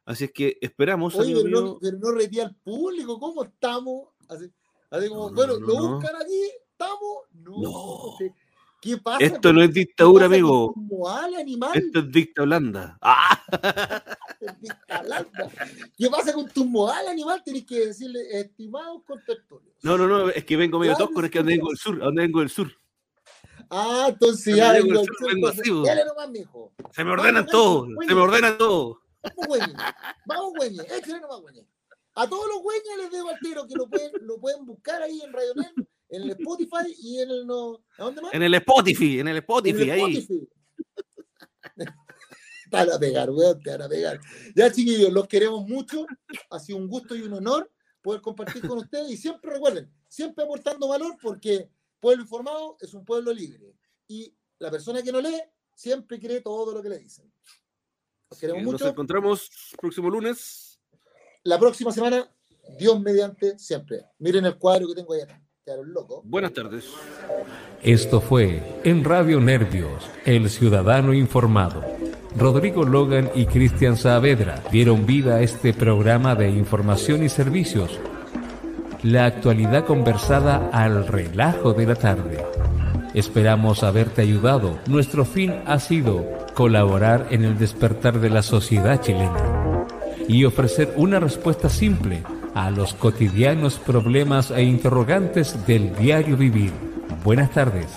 Así es que esperamos. Oye, pero, no, pero no al público, ¿cómo estamos? Así, Así como, No, bueno, no, ¿lo no. buscan aquí? ¿Estamos? No. No. ¿qué- ¿Qué pasa? Esto con- no es qué dictadura, amigo. tu Moal animal. Esto es dicta blanda. *laughs* ¡Ah! ¿Qué pasa con tu moal animal? Tenés que decirle, estimados contertulios. No, no, no, es que vengo medio Claro, tosco, es que ando vengo del sur, ando vengo del sur. Ah, entonces ya vengo sur, sur, vengo así, dale nomás, mijo. Se me ordenan todo, se me ordenan todo. Vamos, güeñe. Vamos, güeñe. Échale nomás, güeñe. A todos los güeñes les debo al tiro que lo pueden, lo pueden buscar ahí en Radio Net, en el Spotify y en el... No, ¿A dónde más? En el Spotify, en el En Spotify, el ahí. Spotify. *laughs* Te van a pegar, weón, te van a pegar. Ya, chiquillos, los queremos mucho. Ha sido un gusto y un honor poder compartir con ustedes. Y siempre recuerden, siempre aportando valor, porque pueblo informado es un pueblo libre. Y la persona que no lee siempre cree todo lo que le dicen. Los queremos Nos mucho. encontramos próximo lunes. La próxima semana, Dios mediante, siempre. Miren el cuadro que tengo ahí atrás. Quedaron locos. Buenas tardes. Esto fue en Radio Nervios, El Ciudadano Informado. Rodrigo Logan y Cristian Saavedra dieron vida a este programa de información y servicios. La actualidad conversada al relajo de la tarde. Esperamos haberte ayudado. Nuestro fin ha sido colaborar en el despertar de la sociedad chilena y ofrecer una respuesta simple a los cotidianos problemas e interrogantes del diario vivir. Buenas tardes.